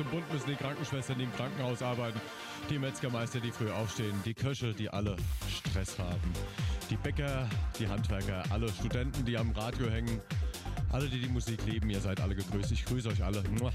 S4: Zum Bund müssen, die Krankenschwestern, die im Krankenhaus arbeiten, die Metzgermeister, die früh aufstehen, die Köche, die alle Stress haben, die Bäcker, die Handwerker, alle Studenten, die am Radio hängen, alle, die die Musik lieben, ihr seid alle gegrüßt. Ich grüße euch alle. Muah.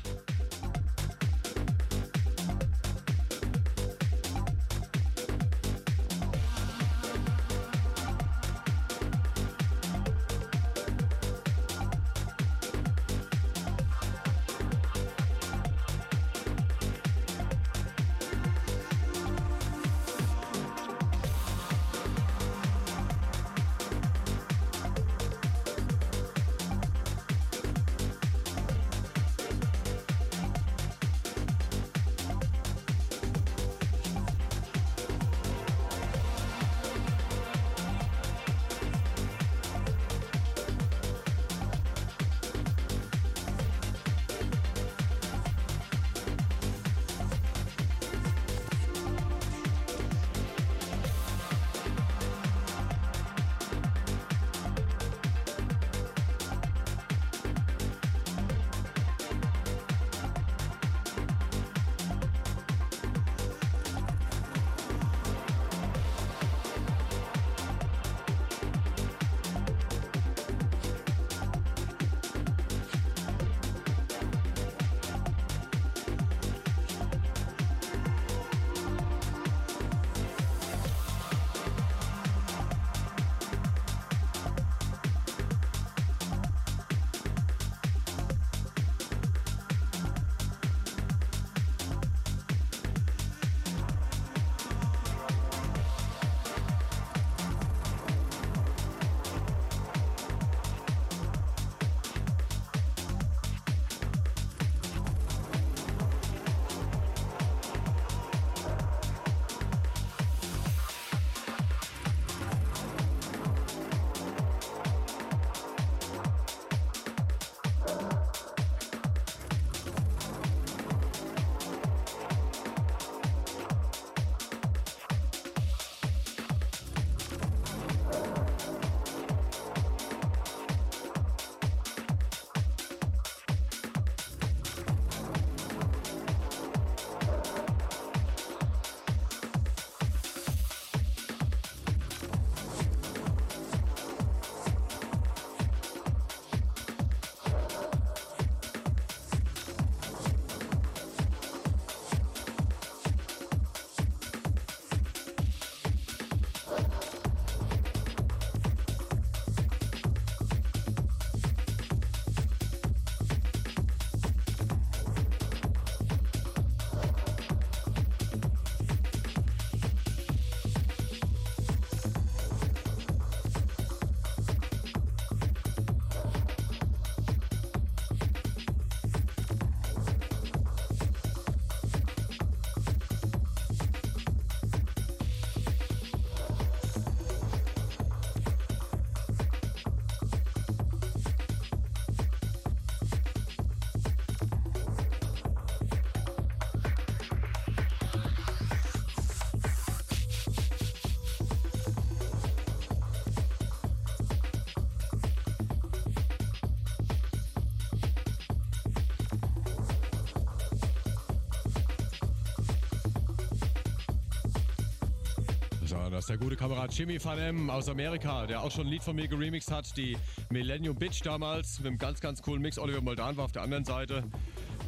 S4: So, das ist der gute Kamerad Jimmy Van M aus Amerika, der auch schon ein Lied von mir geremixed hat, die Millennium Bitch damals, mit einem ganz, ganz coolen Mix. Oliver Moldan war auf der anderen Seite.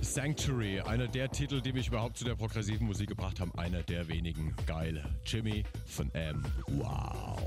S4: Sanctuary, einer der Titel, die mich überhaupt zu der progressiven Musik gebracht haben. Einer der wenigen. Geil. Jimmy Van M. Wow.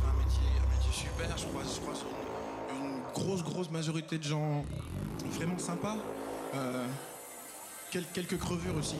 S9: Fais un métier, super. Je croise, je croise une, une grosse, grosse majorité de gens vraiment sympas. Euh, quel- quelques crevures aussi.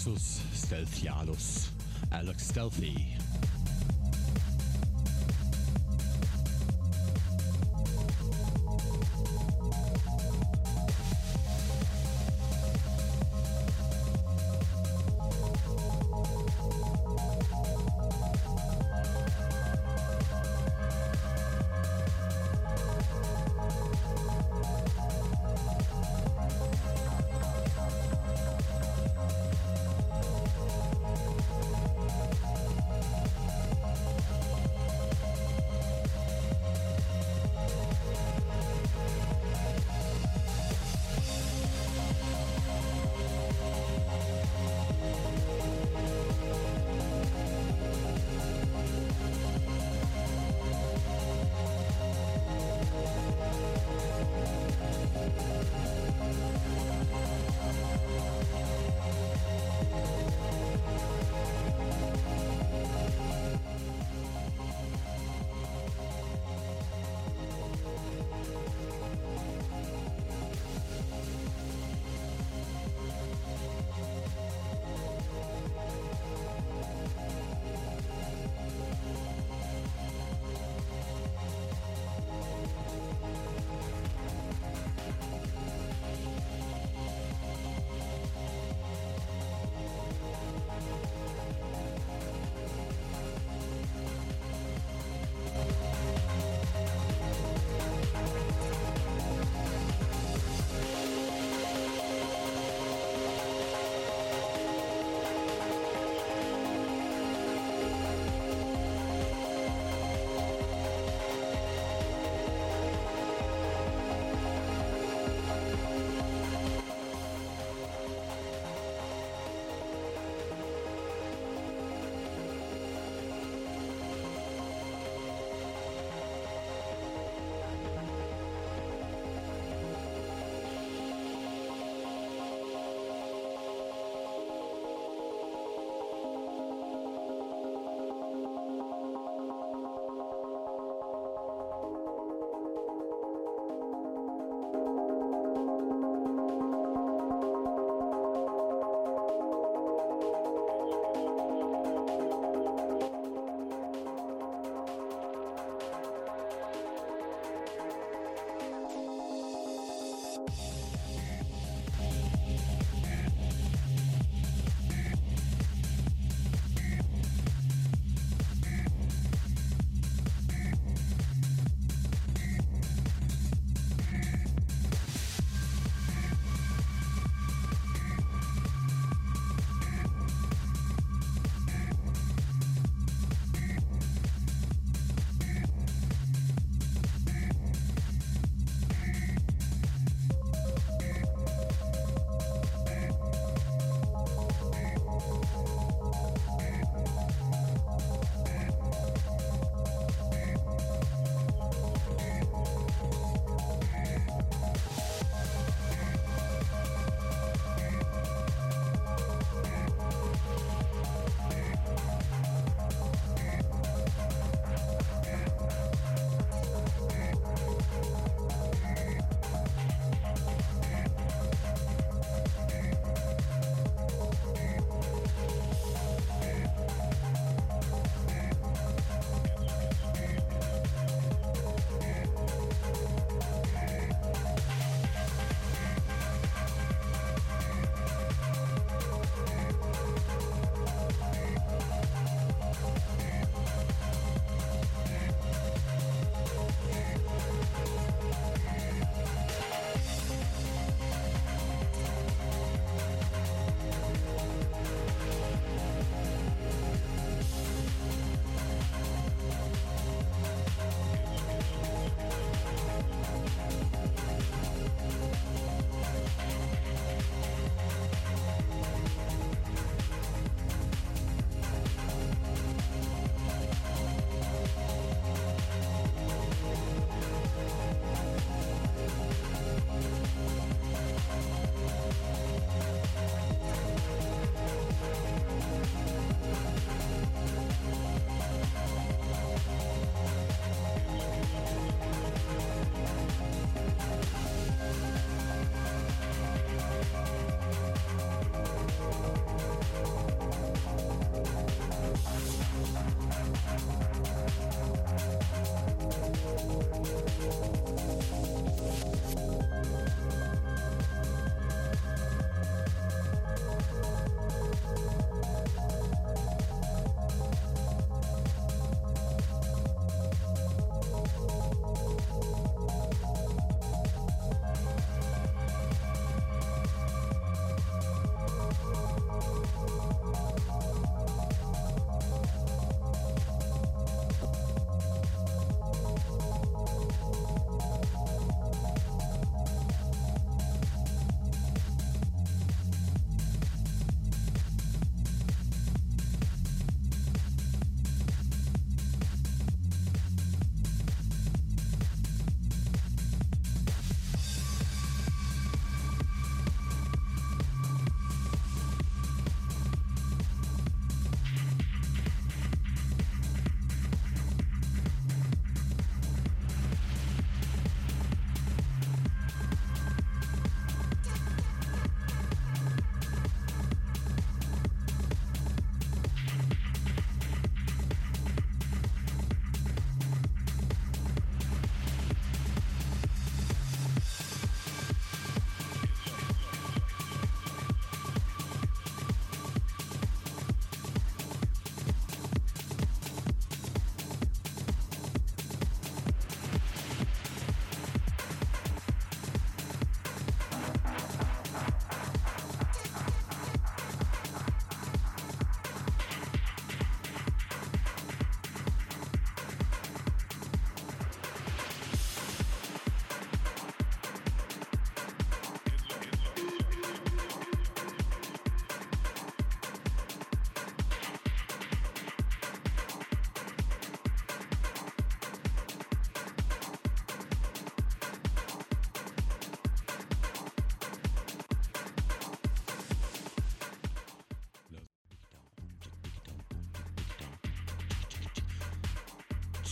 S9: Lexus Stealthialus. I look stealthy.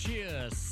S9: Cheers.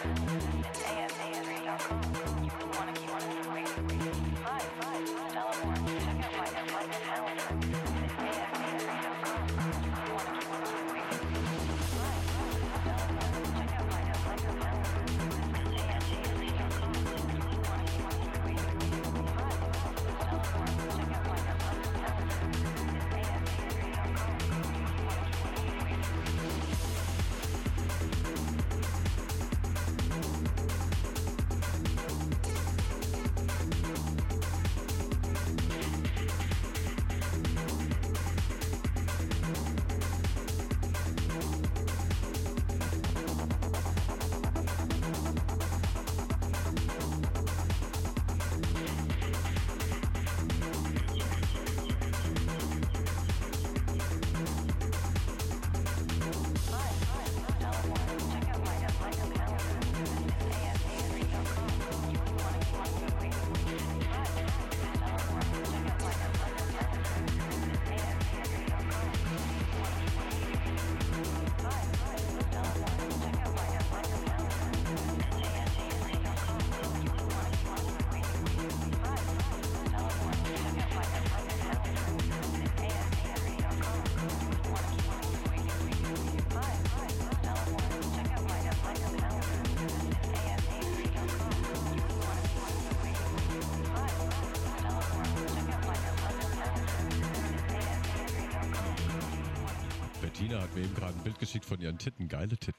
S4: Thank you. Bettina hat mir eben gerade ein Bild geschickt von ihren Titten. Geile Titten.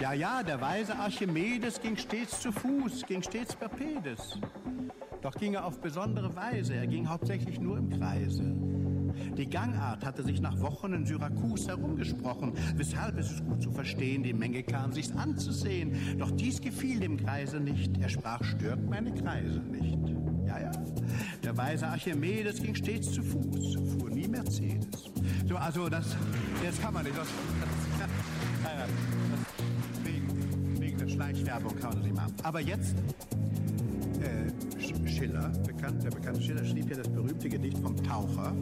S4: Ja,
S10: ja, der weise Archimedes ging stets zu Fuß, ging stets per Pedes. Doch ging er auf besondere Weise, er ging hauptsächlich nur im Kreise. Die Gangart hatte sich nach Wochen in Syrakus herumgesprochen, weshalb es gut zu verstehen, die Menge kam sich's anzusehen. Doch dies gefiel dem Kreise nicht, er sprach, stört meine Kreise nicht. Ja, ja, der weise Archimedes ging stets zu Fuß, fuhr nie Mercedes. So, also das, jetzt kann man nicht, das, das, ja, ja, Schleichwerbung kann nicht machen. Aber jetzt, äh, Schiller, bekannt, der bekannte Schiller schrieb ja das berühmte Gedicht vom Taucher.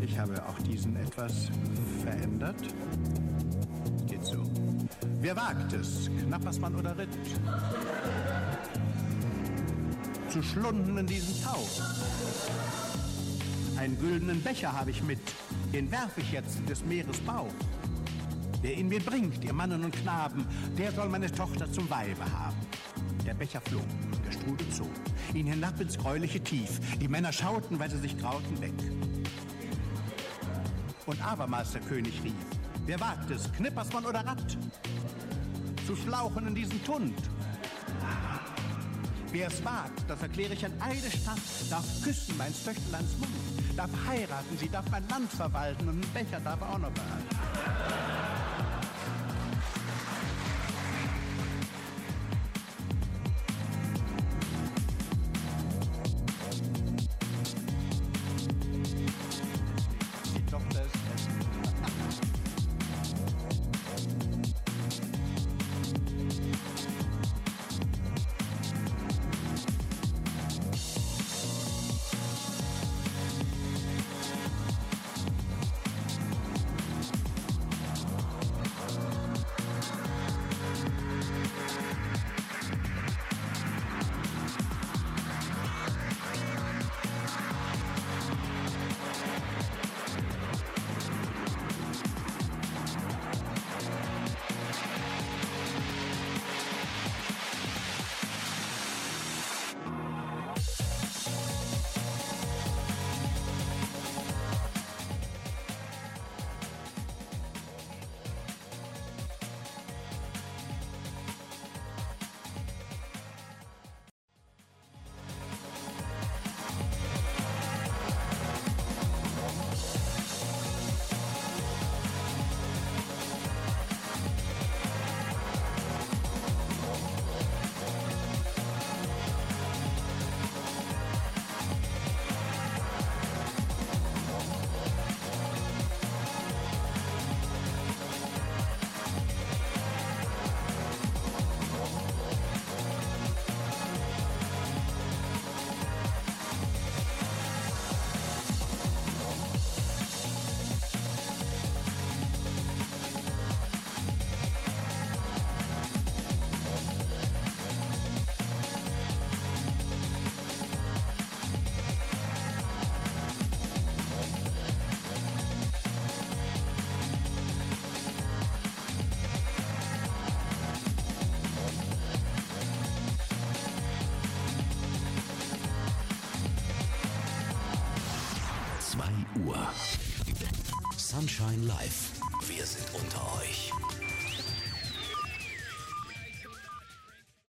S10: Ich habe auch diesen etwas verändert. Geht so. Wer wagt es, Knappersmann oder Ritt? zu schlunden in diesen Tau. Einen güldenen Becher habe ich mit, den werfe ich jetzt des Meeres Bauch. Wer ihn mir bringt, ihr Mannen und Knaben, der soll meine Tochter zum Weibe haben. Der Becher flog, der Strudel zog, ihn hinab ins gräuliche Tief. Die Männer schauten, weil sie sich grauten, weg. Und abermals der König rief, wer wagt es, Knippersmann oder Ratt? Zu schlauchen in diesen Tund. Wer es wagt, das erkläre ich an Eidesstadt, darf küssen mein Stöchtleins Mund, darf heiraten, sie darf mein Land verwalten und einen Becher darf auch noch behalten.
S1: Sunshine Live. Wir sind